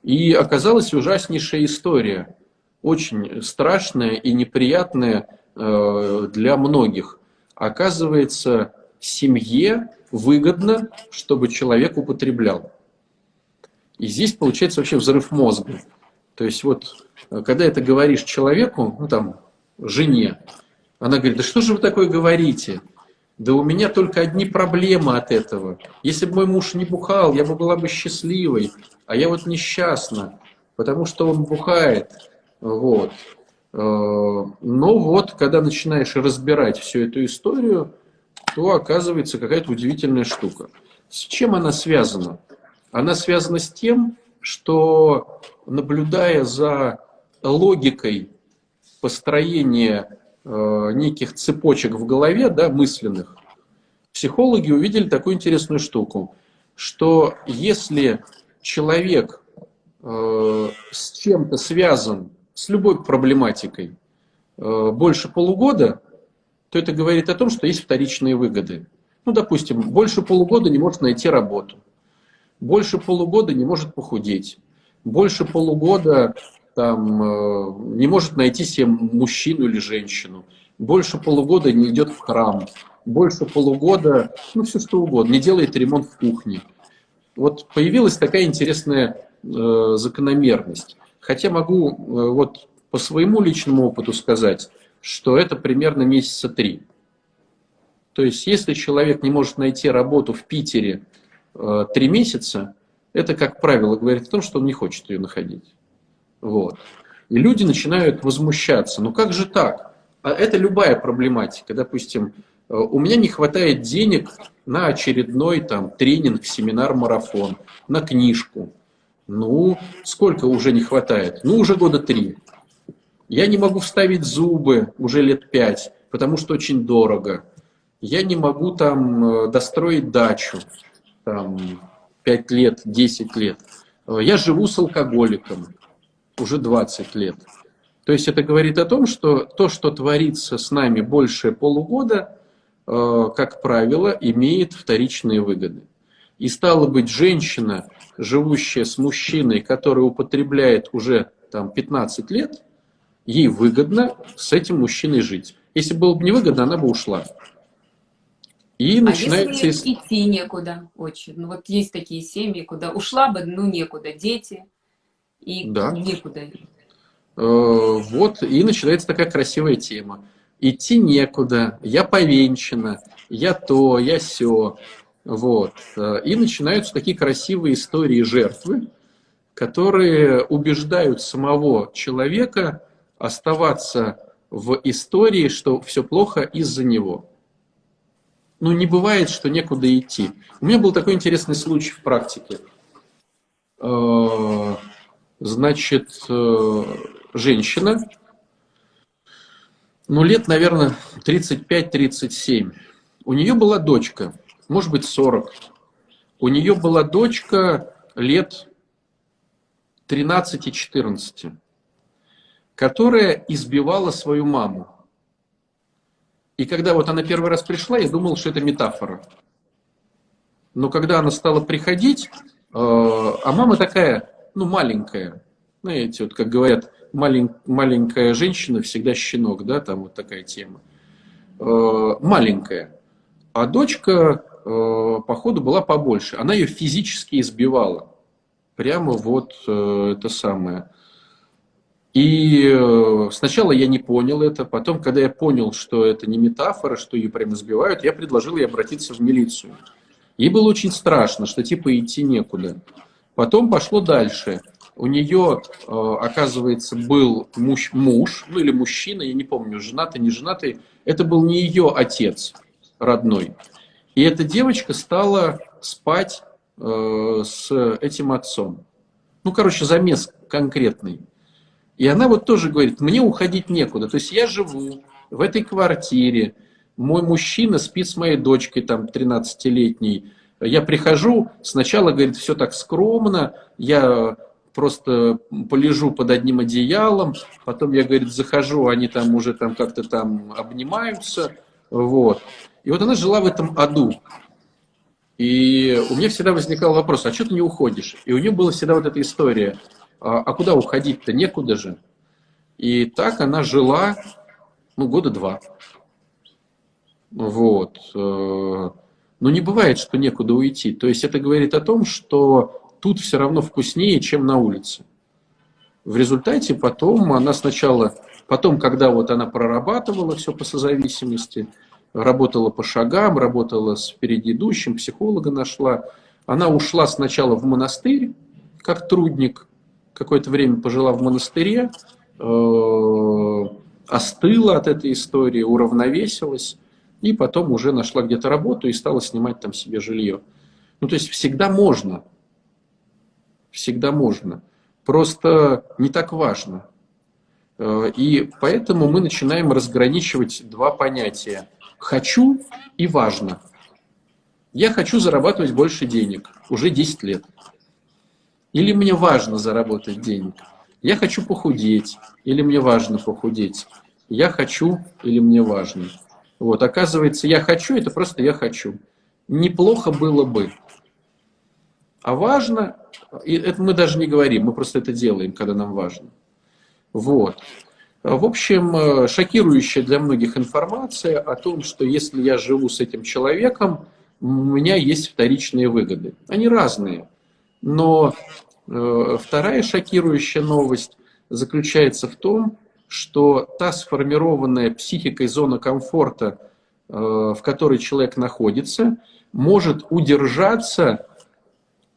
И оказалась ужаснейшая история, очень страшная и неприятная э, для многих. Оказывается, семье выгодно, чтобы человек употреблял. И здесь получается вообще взрыв мозга. То есть вот, э, когда это говоришь человеку, ну там, жене, она говорит, да что же вы такое говорите? Да у меня только одни проблемы от этого. Если бы мой муж не бухал, я бы была бы счастливой, а я вот несчастна, потому что он бухает. Вот. Э, но вот, когда начинаешь разбирать всю эту историю, то оказывается какая-то удивительная штука. С чем она связана? Она связана с тем, что наблюдая за логикой построения Э, неких цепочек в голове, да, мысленных, психологи увидели такую интересную штуку, что если человек э, с чем-то связан с любой проблематикой э, больше полугода, то это говорит о том, что есть вторичные выгоды. Ну, допустим, больше полугода не может найти работу, больше полугода не может похудеть, больше полугода там, э, не может найти себе мужчину или женщину, больше полугода не идет в храм, больше полугода, ну все что угодно, не делает ремонт в кухне. Вот появилась такая интересная э, закономерность. Хотя могу э, вот по своему личному опыту сказать, что это примерно месяца три. То есть, если человек не может найти работу в Питере э, три месяца, это, как правило, говорит о том, что он не хочет ее находить. Вот. И люди начинают возмущаться. Ну как же так? А это любая проблематика. Допустим, э, у меня не хватает денег на очередной там, тренинг, семинар, марафон, на книжку. Ну, сколько уже не хватает? Ну, уже года три. Я не могу вставить зубы уже лет пять, потому что очень дорого. Я не могу там э, достроить дачу, там, 5 лет, 10 лет. Э, я живу с алкоголиком уже 20 лет. То есть это говорит о том, что то, что творится с нами больше полугода, э, как правило, имеет вторичные выгоды. И стало быть, женщина, живущая с мужчиной, который употребляет уже там, 15 лет, ей выгодно с этим мужчиной жить. Если было бы невыгодно, она бы ушла. И а начинается... если идти некуда очень? Ну вот есть такие семьи, куда ушла бы, ну некуда, дети, и да. некуда. Э, вот, и начинается такая красивая тема. Идти некуда, я повенчана, я то, я все. Вот. Э, и начинаются такие красивые истории жертвы, которые убеждают самого человека оставаться в истории, что все плохо из-за него. Ну, не бывает, что некуда идти. У меня был такой интересный случай в практике. Э, значит, э, женщина, ну, лет, наверное, 35-37. У нее была дочка, может быть, 40. У нее была дочка лет 13-14, которая избивала свою маму. И когда вот она первый раз пришла, я думал, что это метафора. Но когда она стала приходить, э, а мама такая, ну, маленькая. Знаете, вот как говорят, малень, маленькая женщина всегда щенок, да, там вот такая тема. Э, маленькая. А дочка, э, походу, была побольше. Она ее физически избивала. Прямо вот э, это самое. И сначала я не понял это, потом, когда я понял, что это не метафора, что ее прямо сбивают, я предложил ей обратиться в милицию. Ей было очень страшно, что типа идти некуда. Потом пошло дальше. У нее, э, оказывается, был муж, муж, ну или мужчина, я не помню, женатый, не женатый. Это был не ее отец родной. И эта девочка стала спать э, с этим отцом. Ну, короче, замес конкретный. И она вот тоже говорит, мне уходить некуда. То есть я живу в этой квартире, мой мужчина спит с моей дочкой, там, 13-летней, я прихожу, сначала, говорит, все так скромно, я просто полежу под одним одеялом, потом я, говорит, захожу, они там уже там как-то там обнимаются, вот. И вот она жила в этом аду. И у меня всегда возникал вопрос, а что ты не уходишь? И у нее была всегда вот эта история, а, а куда уходить-то, некуда же. И так она жила, ну, года два. Вот. Э, но не бывает, что некуда уйти. То есть это говорит о том, что тут все равно вкуснее, чем на улице. В результате потом она сначала, потом, когда вот она прорабатывала все по созависимости, работала по шагам, работала с впереди идущим, психолога нашла, она ушла сначала в монастырь, как трудник, какое-то время пожила в монастыре, э, остыла от этой истории, уравновесилась, и потом уже нашла где-то работу и стала снимать там себе жилье. Ну, то есть всегда можно. Всегда можно. Просто не так важно. Э, и поэтому мы начинаем разграничивать два понятия. Хочу и важно. Я хочу зарабатывать больше денег. Уже 10 лет. Или мне важно заработать денег. Я хочу похудеть, или мне важно похудеть. Я хочу, или мне важно. Вот, оказывается, я хочу, это просто я хочу. Неплохо было бы. А важно, и это мы даже не говорим, мы просто это делаем, когда нам важно. Вот. В общем, э, шокирующая для многих информация о том, что если я живу с этим человеком, у меня есть вторичные выгоды. Они разные. Но э, вторая шокирующая новость заключается в том, что та сформированная психикой зона комфорта, э, в которой человек находится, может удержаться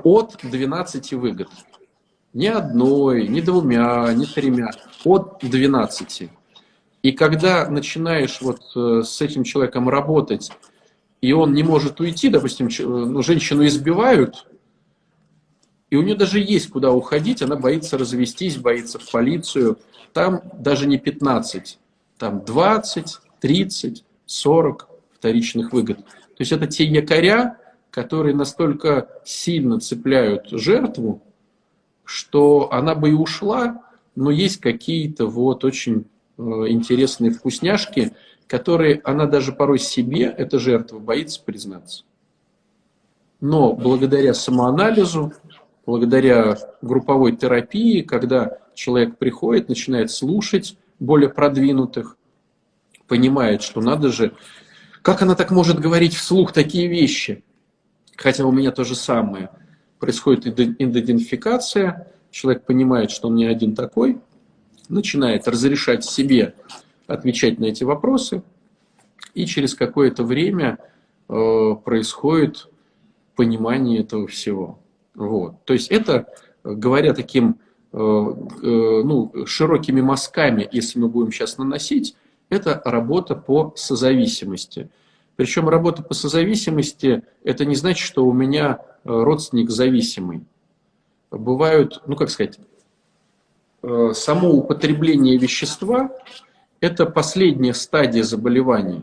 от 12 выгод. Не одной, не двумя, не тремя, от 12. И когда начинаешь вот э, с этим человеком работать, и он не может уйти, допустим, ну, женщину избивают, и у нее даже есть куда уходить, она боится развестись, боится в полицию. Там даже не 15, там 20, 30, 40 вторичных выгод. То есть это те якоря, которые настолько сильно цепляют жертву, что она бы и ушла, но есть какие-то вот очень э, интересные вкусняшки, которые она даже порой себе, эта жертва, боится признаться. Но благодаря самоанализу, благодаря групповой терапии, когда человек приходит, начинает слушать более продвинутых, понимает, что надо же, как она так может говорить вслух такие вещи? Хотя у меня то же самое. Происходит идентификация, человек понимает, что он не один такой, начинает разрешать себе отвечать на эти вопросы, и через какое-то время э, происходит понимание этого всего. Вот. То есть это, говоря таким э, э, ну, широкими мазками, если мы будем сейчас наносить, это работа по созависимости. Причем работа по созависимости, это не значит, что у меня родственник зависимый. Бывают, ну как сказать, э, само употребление вещества – это последняя стадия заболевания.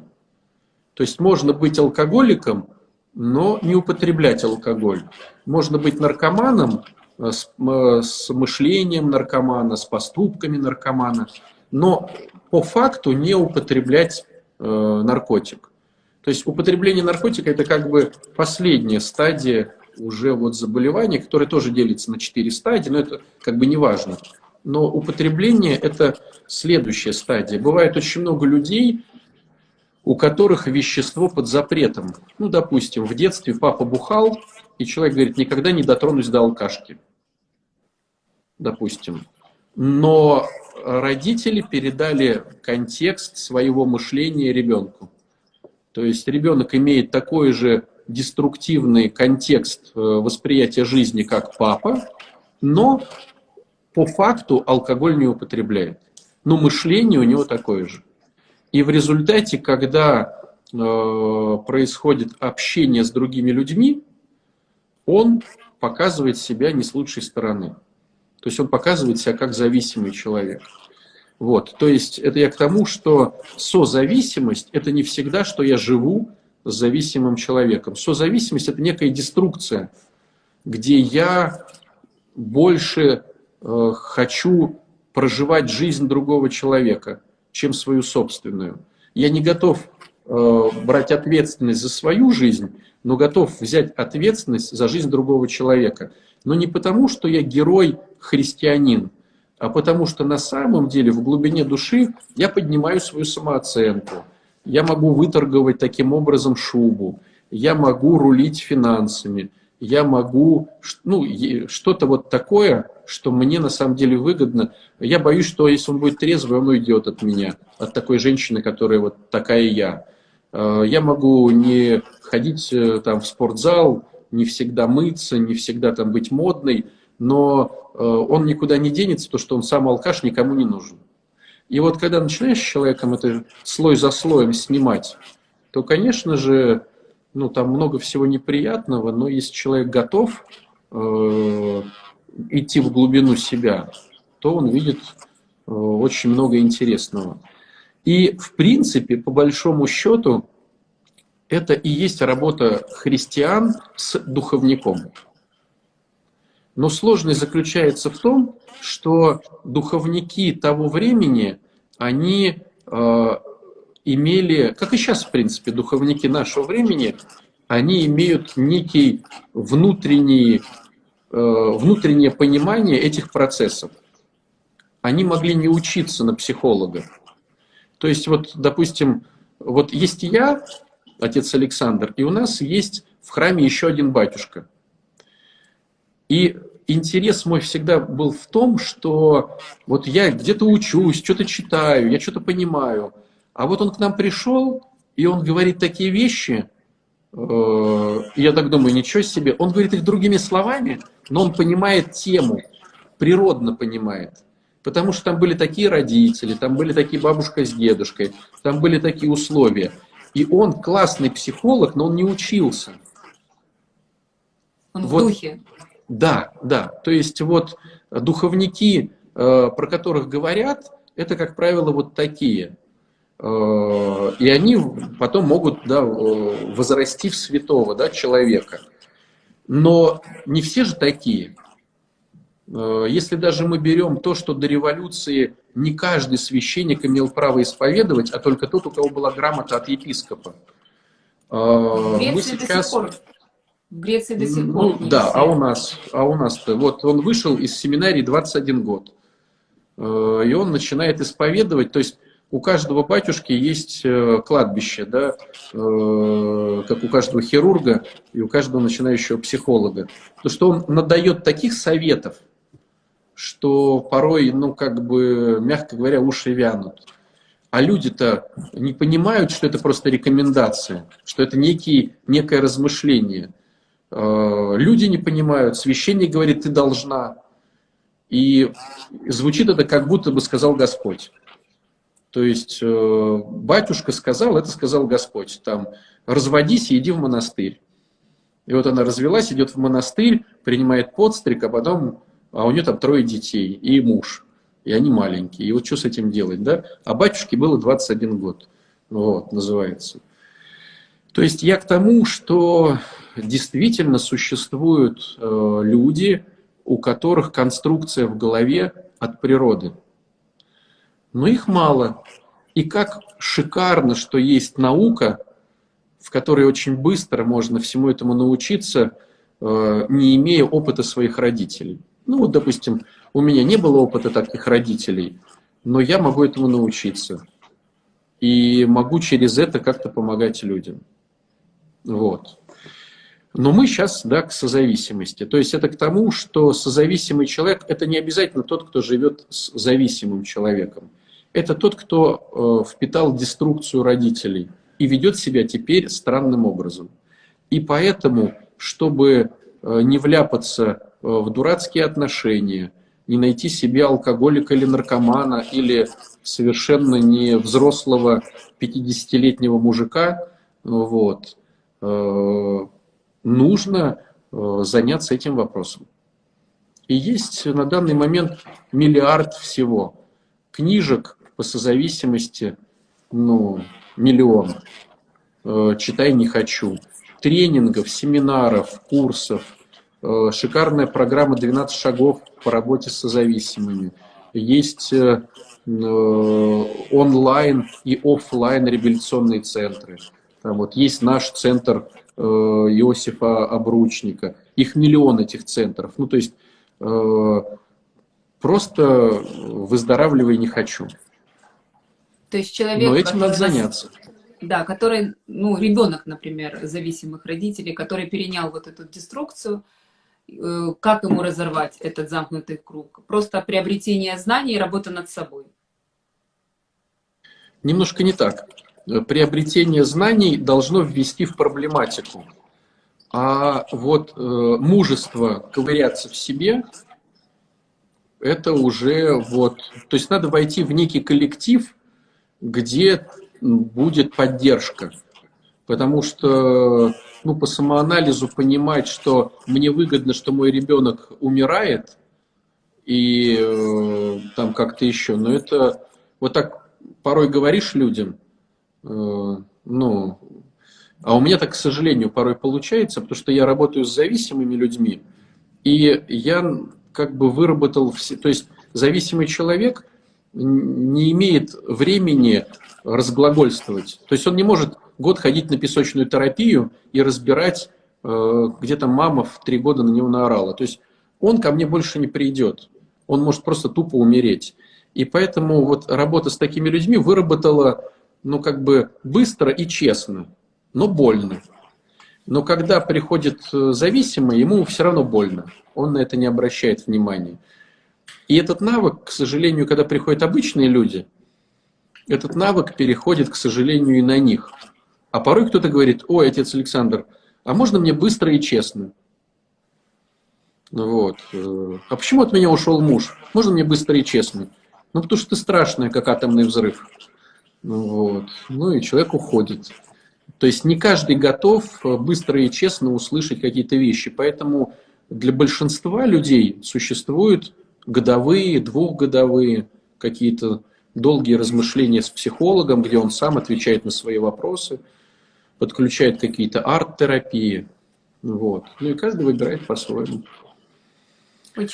То есть можно быть алкоголиком, но не употреблять алкоголь. Можно быть наркоманом э, с, с мышлением наркомана, с поступками наркомана, но по факту не употреблять э, наркотик. То есть употребление наркотика это как бы последняя стадия уже вот заболевания, которое тоже делится на четыре стадии, но это как бы не важно. Но употребление это следующая стадия. Бывает очень много людей, у которых вещество под запретом. Ну, допустим, в детстве папа бухал, и человек говорит, никогда не дотронусь до алкашки. Допустим. Но родители передали контекст своего мышления ребенку. То есть ребенок имеет такой же деструктивный контекст э, восприятия жизни, как папа, но по факту алкоголь не употребляет. Но мышление у него такое же. И в результате, когда э, происходит общение с другими людьми, он показывает себя не с лучшей стороны. То есть он показывает себя как зависимый человек. Вот, то есть это я к тому, что созависимость – это не всегда, что я живу с зависимым человеком. Созависимость – это некая деструкция, где я больше э, хочу проживать жизнь другого человека, чем свою собственную. Я не готов э, брать ответственность за свою жизнь, но готов взять ответственность за жизнь другого человека. Но не потому, что я герой-христианин, а потому что на самом деле в глубине души я поднимаю свою самооценку. Я могу выторговать таким образом шубу, я могу рулить финансами, я могу ну, что-то вот такое, что мне на самом деле выгодно. Я боюсь, что если он будет трезвый, он уйдет от меня, от такой женщины, которая вот такая я. А, я могу не ходить э, там в спортзал, не всегда мыться, не всегда там быть модной, но э, он никуда не денется, то что он сам алкаш никому не нужен. И вот когда начинаешь с человеком это слой за слоем снимать, то, конечно же, ну, там много всего неприятного, но если человек готов э, идти в глубину себя, то он видит э, очень много интересного. И, в принципе, по большому счету, это и есть работа христиан с духовником. Но сложность заключается в том, что духовники того времени, они э, имели, как и сейчас, в принципе, духовники нашего времени, они имеют некий внутренний, э, внутреннее понимание этих процессов. Они могли не учиться на психолога. То есть, вот, допустим, вот есть я, отец Александр, и у нас есть в храме еще один батюшка. И интерес мой всегда был в том, что вот я где-то учусь, что-то читаю, я что-то понимаю. А вот он к нам пришел, и он говорит такие вещи, э, я так думаю, ничего себе. Он говорит их другими словами, но он понимает тему, природно понимает. Потому что там были такие родители, там были такие бабушка с дедушкой, там были такие условия. И он классный психолог, но он не учился. Он вот, в духе. Да, да. То есть вот духовники, э, про которых говорят, это, как правило, вот такие. Э, и они потом могут да, э, возрасти в святого да, человека. Но не все же такие. Если даже мы берем то, что до революции не каждый священник имел право исповедовать, а только тот, у кого была грамота от епископа. Мы сейчас... В Греции до сих пор. Ну, да, а у нас, а у нас-то, вот он вышел из семинарии 21 год, э, и он начинает исповедовать, то есть у каждого батюшки есть э, кладбище, да, э, как у каждого хирурга и у каждого начинающего психолога. То, что он надает таких советов, что порой, ну, как бы, мягко говоря, уши вянут. А люди-то не понимают, что это просто рекомендация, что это некие, некое размышление – люди не понимают, священник говорит, ты должна. И звучит это, как будто бы сказал Господь. То есть э, батюшка сказал, это сказал Господь. Там, разводись и иди в монастырь. И вот она развелась, идет в монастырь, принимает подстриг, а потом, а у нее там трое детей и муж. И они маленькие. И вот что с этим делать, да? А батюшке было 21 год. Вот, называется. То есть я к тому, что действительно существуют э, люди, у которых конструкция в голове от природы. Но их мало. И как шикарно, что есть наука, в которой очень быстро можно всему этому научиться, э, не имея опыта своих родителей. Ну вот, допустим, у меня не было опыта таких родителей, но я могу этому научиться. И могу через это как-то помогать людям. Вот. Но мы сейчас да, к созависимости. То есть это к тому, что созависимый человек – это не обязательно тот, кто живет с зависимым человеком. Это тот, кто э, впитал деструкцию родителей и ведет себя теперь странным образом. И поэтому, чтобы э, не вляпаться э, в дурацкие отношения, не найти себе алкоголика или наркомана, или совершенно не взрослого 50-летнего мужика, вот, э, нужно э, заняться этим вопросом. И есть на данный момент миллиард всего. Книжек по созависимости, ну, миллион. Э, читай не хочу. Тренингов, семинаров, курсов. Э, шикарная программа 12 шагов по работе с созависимыми. Есть онлайн и офлайн реабилитационные центры. Там вот есть наш центр Иосифа Обручника. Их миллион этих центров. Ну, то есть э, просто выздоравливай не хочу. То есть человек... Но этим надо заняться. Да, который, ну, ребенок, например, зависимых родителей, который перенял вот эту деструкцию, э, как ему разорвать этот замкнутый круг? Просто приобретение знаний и работа над собой. Немножко не так приобретение знаний должно ввести в проблематику. А вот э, мужество ковыряться в себе, это уже вот... То есть надо войти в некий коллектив, где будет поддержка. Потому что ну, по самоанализу понимать, что мне выгодно, что мой ребенок умирает, и э, там как-то еще, но это вот так порой говоришь людям – Э, ну, а у меня так, к сожалению, порой получается, потому что я работаю с зависимыми людьми, И я как бы выработал все, то есть зависимый человек не имеет времени разглагольствовать. То есть он не может год ходить на песочную терапию и разбирать, э, где там мама в три года на него наорала. То есть он ко мне больше не придет. Он может просто тупо умереть. И поэтому вот работа с такими людьми выработала, ну, как бы быстро и честно, но больно. Но когда приходит э, зависимый, ему все равно больно. Он на это не обращает внимания. И этот навык, к сожалению, когда приходят обычные люди, этот навык переходит, к сожалению, и на них. А порой кто-то говорит, ой, отец Александр, а можно мне быстро и честно? Вот. Э, а почему от меня ушел муж? Можно мне быстро и честно? Ну, потому что ты страшная, как атомный взрыв. Вот. Ну и человек уходит. То есть не каждый готов э, быстро и честно услышать какие-то вещи. Поэтому для большинства людей существуют годовые, двухгодовые какие-то долгие размышления с психологом, где он сам отвечает на свои вопросы, подключает какие-то арт-терапии. Вот. Ну и каждый выбирает по-своему.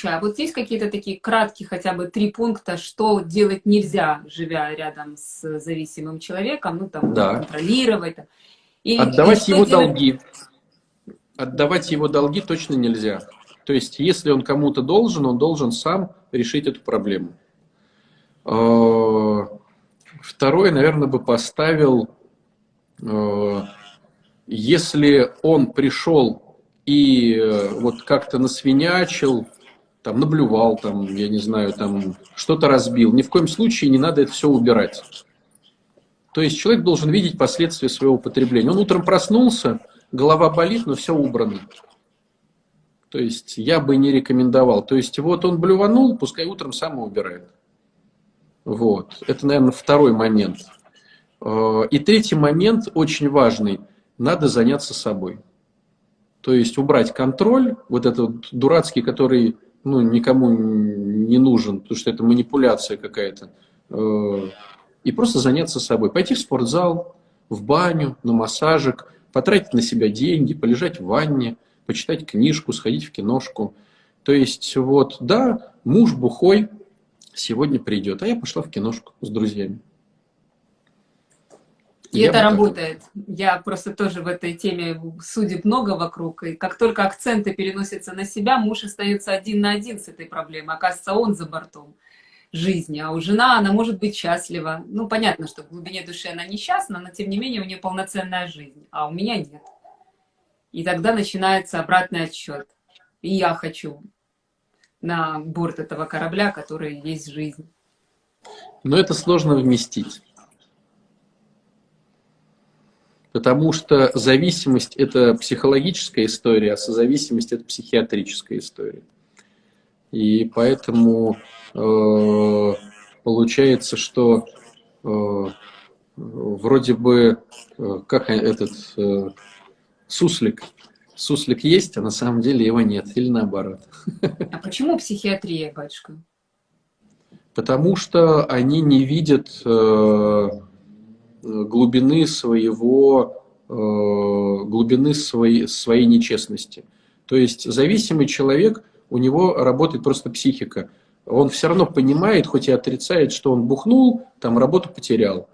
А вот есть какие-то такие краткие хотя бы три пункта, что делать нельзя, живя рядом с зависимым человеком, ну там да. контролировать. И, Отдавать и его делать... долги. Отдавать его долги точно нельзя. То есть, если он кому-то должен, он должен сам решить эту проблему. А, второе, наверное, бы поставил, а, если он пришел и э, вот как-то насвинячил, там, наблювал, там, я не знаю, там, что-то разбил, ни в коем случае не надо это все убирать. То есть человек должен видеть последствия своего употребления. Он утром проснулся, голова болит, но все убрано. То есть я бы не рекомендовал. То есть вот он блюванул, пускай утром сам убирает. Вот. Это, наверное, второй момент. Э, и третий момент, очень важный, надо заняться собой. То есть убрать контроль, вот этот дурацкий, который ну, никому не нужен, потому что это манипуляция какая-то. Э, и просто заняться собой. Пойти в спортзал, в баню, на массажик, потратить на себя деньги, полежать в ванне, почитать книжку, сходить в киношку. То есть вот, да, муж бухой сегодня придет, а я пошла в киношку с друзьями. И я это работает. Я просто тоже в этой теме судеб много вокруг. И как только акценты переносятся на себя, муж остается один на один с этой проблемой. Оказывается, он за бортом жизни. А у жена, она может быть счастлива. Ну, понятно, что в глубине души она несчастна, но тем не менее у нее полноценная жизнь. А у меня нет. И тогда начинается обратный отсчет. И я хочу на борт этого корабля, который есть жизнь. Но это сложно вместить. Потому что зависимость – это психологическая история, а созависимость – это психиатрическая история. И поэтому э, получается, что э, вроде бы, э, как этот э, суслик, суслик есть, а на самом деле его нет, или наоборот. А почему психиатрия, батюшка? Потому что они не видят э, глубины своего, э, глубины своей, своей нечестности. То есть зависимый человек, у него работает просто психика. Он все равно понимает, хоть и отрицает, что он бухнул, там работу потерял.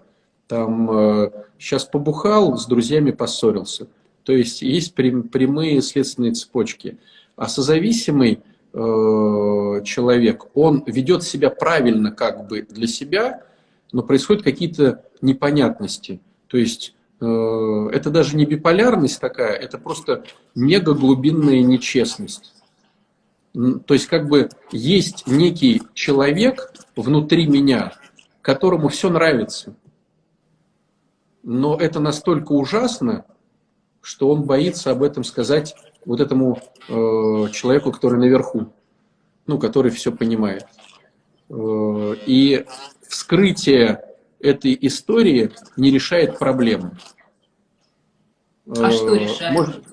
Там э, сейчас побухал, с друзьями поссорился. То есть есть прямые следственные цепочки. А созависимый э, человек, он ведет себя правильно как бы для себя, но происходят какие-то непонятности. То есть э, это даже не биполярность такая, это просто мега глубинная нечестность. То есть как бы есть некий человек внутри меня, которому все нравится. Но это настолько ужасно, что он боится об этом сказать вот этому э, человеку, который наверху, ну, который все понимает. Э, и вскрытие этой истории не решает проблему. А что э, решает? Может...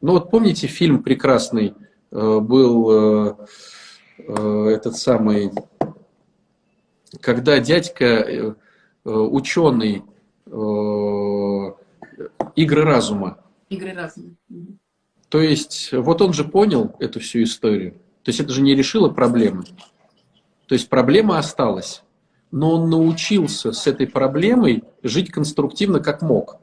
Ну вот помните фильм прекрасный э, был э, этот самый, когда дядька ученый игры разума. Игры разума. То есть, вот он же понял эту всю историю. То есть, это же не решило проблемы. То есть, проблема осталась. Но он научился с этой проблемой жить конструктивно, как мог.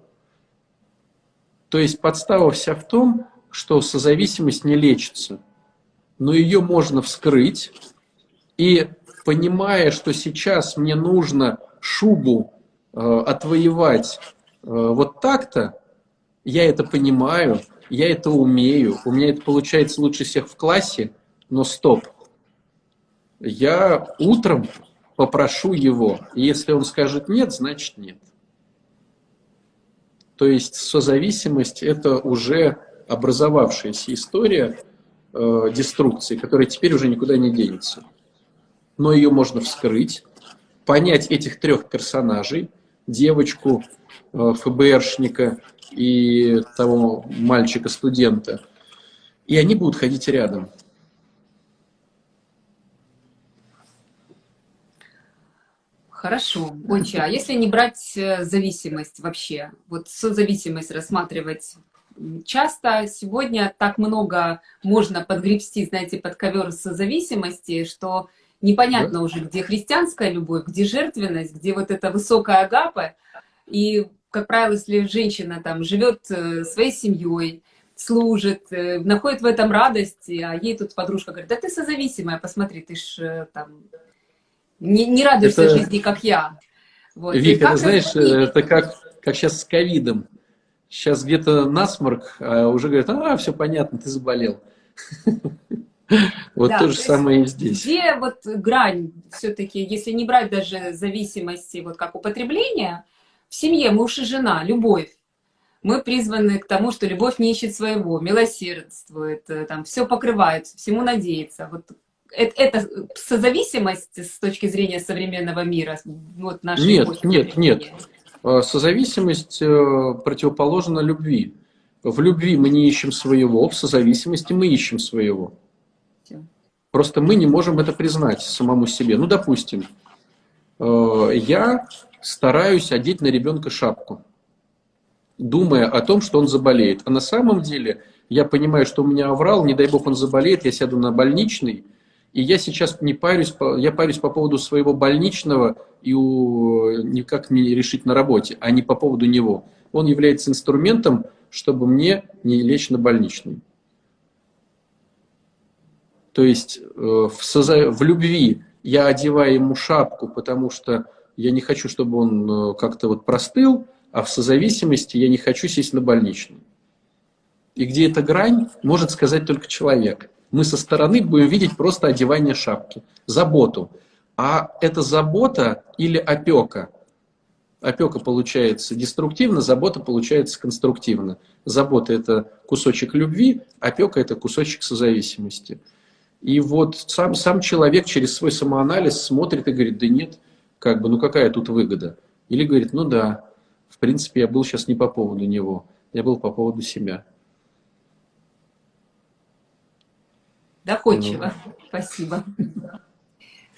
То есть, подстава вся в том, что созависимость не лечится. Но ее можно вскрыть. И понимая, что сейчас мне нужно шубу э, отвоевать э, вот так-то, я это понимаю, я это умею, у меня это получается лучше всех в классе, но стоп. Я утром попрошу его, и если он скажет нет, значит нет. То есть созависимость – это уже образовавшаяся история э, деструкции, которая теперь уже никуда не денется. Но ее можно вскрыть, понять этих трех персонажей, девочку, э, ФБРшника и того мальчика-студента, и они будут ходить рядом. Хорошо, Гонча, а если не брать э, зависимость вообще, вот созависимость рассматривать часто сегодня так много можно подгребсти, знаете, под ковер созависимости, что непонятно да? уже, где христианская любовь, где жертвенность, где вот эта высокая агапа. И, как правило, если женщина там живет э, своей семьей, служит, э, находит в этом радость, а ей тут подружка говорит, да ты созависимая, посмотри, ты ж там не, не радуешься это... жизни, как я. Вот. Вика, ты знаешь, это как, как сейчас с ковидом. Сейчас где-то насморк, а уже говорят, а, все понятно, ты заболел. Вот да, то же то самое и здесь. Где вот грань все-таки, если не брать даже зависимости, вот как употребления, в семье муж и жена, любовь. Мы призваны к тому, что любовь не ищет своего, милосердствует, э, там, все покрывает, всему надеется. Вот это, созависимость с точки зрения современного мира? Вот нашей нет, нет, нет. А, созависимость э, противоположна любви. В любви мы не ищем своего, в созависимости мы ищем своего. Просто мы не можем это признать самому себе. Ну, допустим, э, я стараюсь одеть на ребенка шапку, думая о том, что он заболеет. А на самом деле я понимаю, что у меня аврал, не дай бог он заболеет, я сяду на больничный, и я сейчас не парюсь, я парюсь по поводу своего больничного и у, никак не решить на работе, а не по поводу него. Он является инструментом, чтобы мне не лечь на больничный. То есть э, в, в любви я одеваю ему шапку, потому что я не хочу, чтобы он э, как-то вот простыл, а в созависимости я не хочу сесть на больничный. И где эта грань, может сказать только человек. Мы со стороны будем видеть просто одевание шапки, заботу. А это забота или опека? Опека получается деструктивно, забота получается конструктивно. Забота – это кусочек любви, опека – это кусочек созависимости. И вот сам, сам человек через свой самоанализ смотрит и говорит, да нет, как бы, ну какая тут выгода? Или говорит, ну да, в принципе, я был сейчас не по поводу него, я был по поводу себя. Доходчиво, ну. спасибо.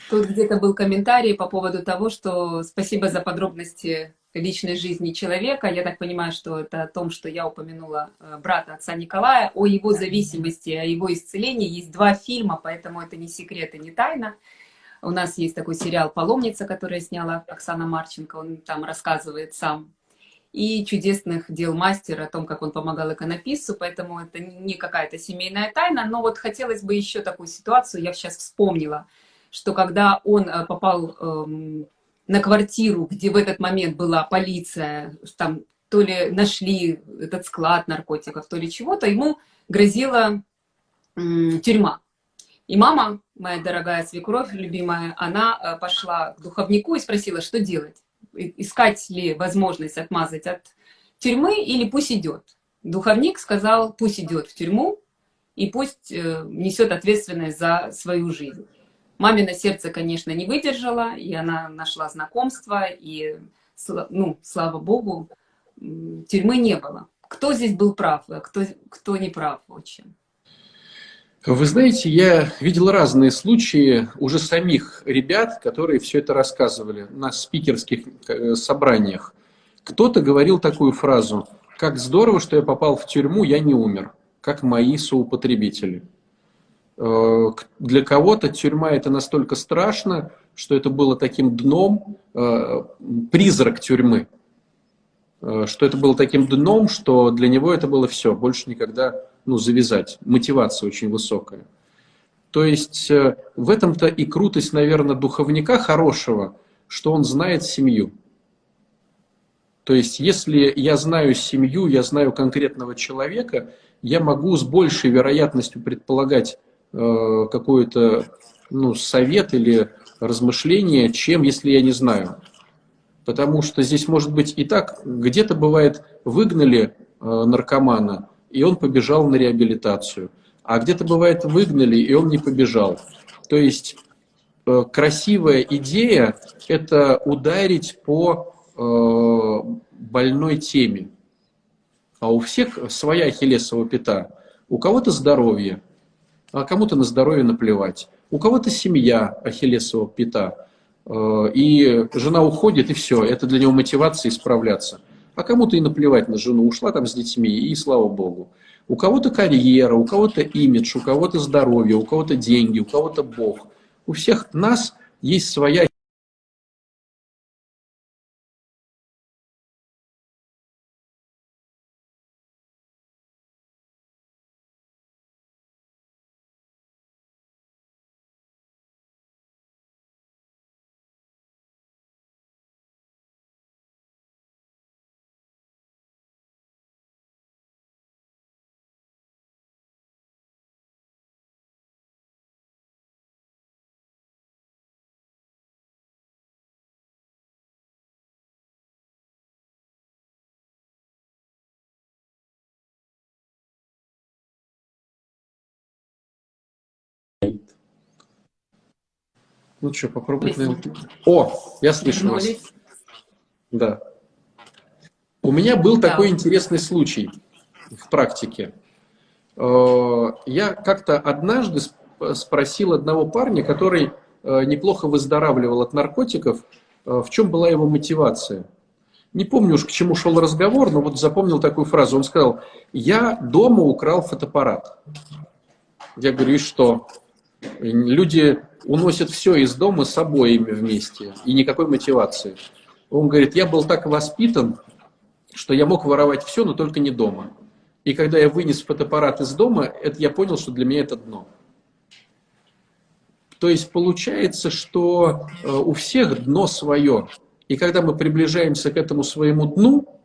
Тут где-то был комментарий по поводу того, что спасибо за подробности личной жизни человека. Я так понимаю, что это о том, что я упомянула э, брата отца Николая, о его зависимости, о его исцелении. Есть два фильма, поэтому это не секрет и не тайна. У нас есть такой сериал «Паломница», который сняла Оксана Марченко. Он там рассказывает сам и чудесных дел мастера о том, как он помогал иконописцу, поэтому это не какая-то семейная тайна, но вот хотелось бы еще такую ситуацию, я сейчас вспомнила, что когда он э, попал эм, на квартиру, где в этот момент была полиция, там то ли нашли этот склад наркотиков, то ли чего-то, ему грозила м, тюрьма. И мама, моя дорогая свекровь, любимая, она э, пошла к духовнику и спросила, что делать. Искать ли возможность отмазать от тюрьмы или пусть идет. Духовник сказал, пусть идет в тюрьму и пусть э, несет ответственность за свою жизнь. Мамино сердце, конечно, не выдержало, и она нашла знакомство, и, ну, слава богу, тюрьмы не было. Кто здесь был прав, а кто, кто не прав очень? Вы знаете, я видел разные случаи уже самих ребят, которые все это рассказывали на спикерских э, собраниях. Кто-то говорил такую фразу, как здорово, что я попал в тюрьму, я не умер. как мои соупотребители. Э, для кого-то тюрьма это настолько страшно, что это было таким дном, э, призрак тюрьмы, что это было таким дном, что для него это было все, больше никогда ну, завязать. Мотивация очень высокая. То есть в этом-то и крутость, наверное, духовника хорошего, что он знает семью. То есть, если я знаю семью, я знаю конкретного человека, я могу с большей вероятностью предполагать э, какой-то ну, совет или размышление, чем если я не знаю. Потому что здесь может быть и так, где-то бывает, выгнали э, наркомана, и он побежал на реабилитацию. А где-то бывает, выгнали, и он не побежал. То есть э, красивая идея – это ударить по Э, больной теме. А у всех своя ахиллесова пята. У кого-то здоровье, а кому-то на здоровье наплевать. У кого-то семья ахиллесова пята. Э, и жена уходит, и все. Это для него мотивация исправляться. А кому-то и наплевать на жену. Ушла там с детьми, и слава богу. У кого-то карьера, у кого-то имидж, у кого-то здоровье, у кого-то деньги, у кого-то Бог. У всех нас есть своя Ну что, попробуй. О, я слышу вас. Да. У меня был да. такой интересный случай в практике. Э, я как-то однажды спросил одного парня, который э, неплохо выздоравливал от наркотиков, э, в чем была его мотивация. Не помню уж, к чему шел разговор, но вот запомнил такую фразу. Он сказал, я дома украл фотоаппарат. Я говорю, и что? Люди уносят все из дома с обоими вместе, и никакой мотивации. Он говорит, я был так воспитан, что я мог воровать все, но только не дома. И когда я вынес фотоаппарат из дома, это, я понял, что для меня это дно. То есть получается, что э, у всех дно свое. И когда мы приближаемся к этому своему дну,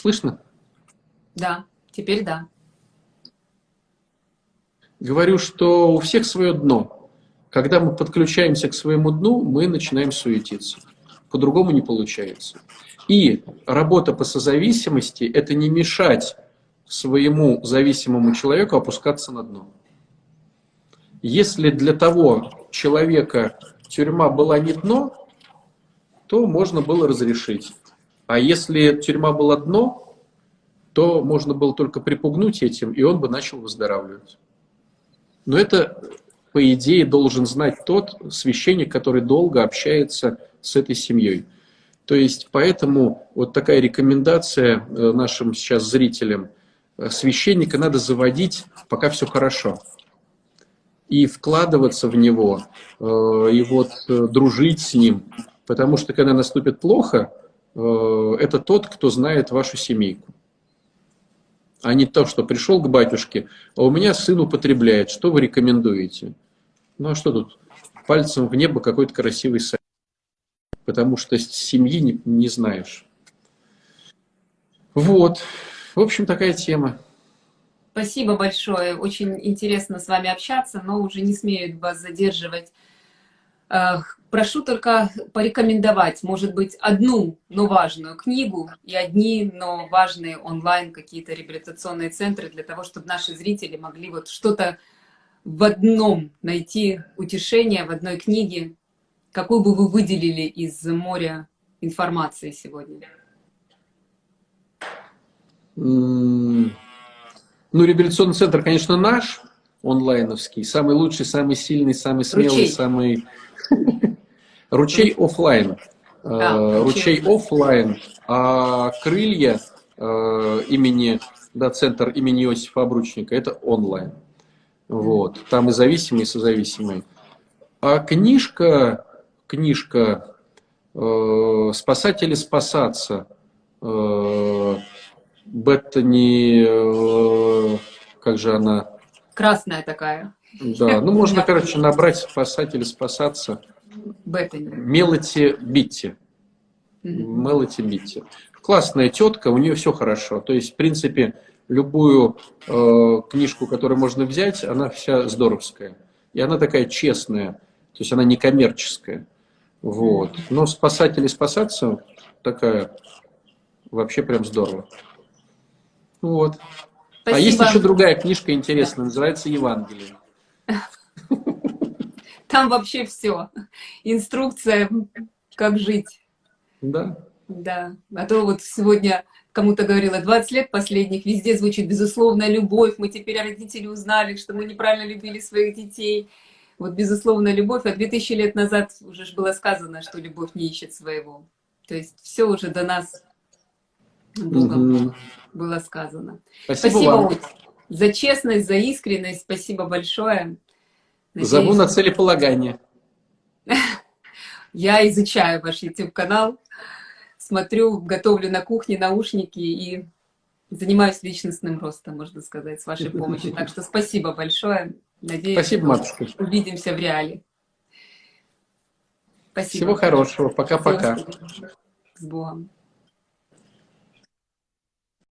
Слышно? Да, теперь да. Говорю, что у всех свое дно. Когда мы подключаемся к своему дну, мы начинаем суетиться. По-другому не получается. И работа по созависимости – это не мешать своему зависимому человеку опускаться на дно. Если для того человека тюрьма была не дно, то можно было разрешить. А если тюрьма была дно, то можно было только припугнуть этим, и он бы начал выздоравливать. Но это, по идее, должен знать тот священник, который долго общается с этой семьей. То есть, поэтому вот такая рекомендация э, нашим сейчас зрителям. Священника надо заводить, пока все хорошо. И вкладываться в него, э, и вот э, дружить с ним. Потому что, когда наступит плохо, Э, это тот, кто знает вашу семейку. А не то, что пришел к батюшке, а у меня сын употребляет, что вы рекомендуете? Ну а что тут? Пальцем в небо какой-то красивый сайт. Потому что семьи не, не знаешь. Вот. В общем, такая тема. Спасибо большое. Очень интересно с вами общаться, но уже не смею вас задерживать. Прошу только порекомендовать, может быть, одну, но важную книгу и одни, но важные онлайн какие-то реабилитационные центры для того, чтобы наши зрители могли вот что-то в одном найти утешение, в одной книге. Какую бы вы выделили из моря информации сегодня? Ну, реабилитационный центр, конечно, наш. онлайновский. Самый лучший, самый сильный, самый смелый, Ручей. самый... Ручей офлайн. А, Ручей ручей. офлайн, а крылья э, имени, да, центр имени Иосифа Обручника, это онлайн. Вот. Там и зависимые, и созависимые. А книжка, книжка э, «Спасатели спасаться», э, Беттани, э, как же она, Красная такая. да, ну можно, короче, набрать «Спасатели спасаться», Беттани. Мелоти Битти. Мгм. Мелоти Битти. Классная тетка, у нее все хорошо. То есть, в принципе, любую э, книжку, которую можно взять, она вся здоровская. И она такая честная. То есть она не коммерческая. Вот. Но спасатели спасаться такая вообще прям здорово. Вот. А есть Спасибо. еще другая книжка интересная, называется Евангелие. Там вообще все. Инструкция, как жить. Да. Да. А то вот сегодня кому-то говорила, 20 лет последних, везде звучит безусловная любовь. Мы теперь родители узнали, что мы неправильно любили своих детей. Вот безусловная любовь. А 2000 лет назад уже ж было сказано, что любовь не ищет своего. То есть все уже до нас Богом Мгм. было сказано. Спасибо, Спасибо, вам. За честность, за искренность. Спасибо большое. Зову Надеюсь, на целеполагание. Я изучаю ваш YouTube-канал, смотрю, готовлю на кухне наушники и занимаюсь личностным ростом, можно сказать, с вашей помощью. Так что спасибо большое. Надеюсь, Спасибо, матушка. увидимся в реале. Спасибо. Всего хорошего. Пока-пока. С Богом.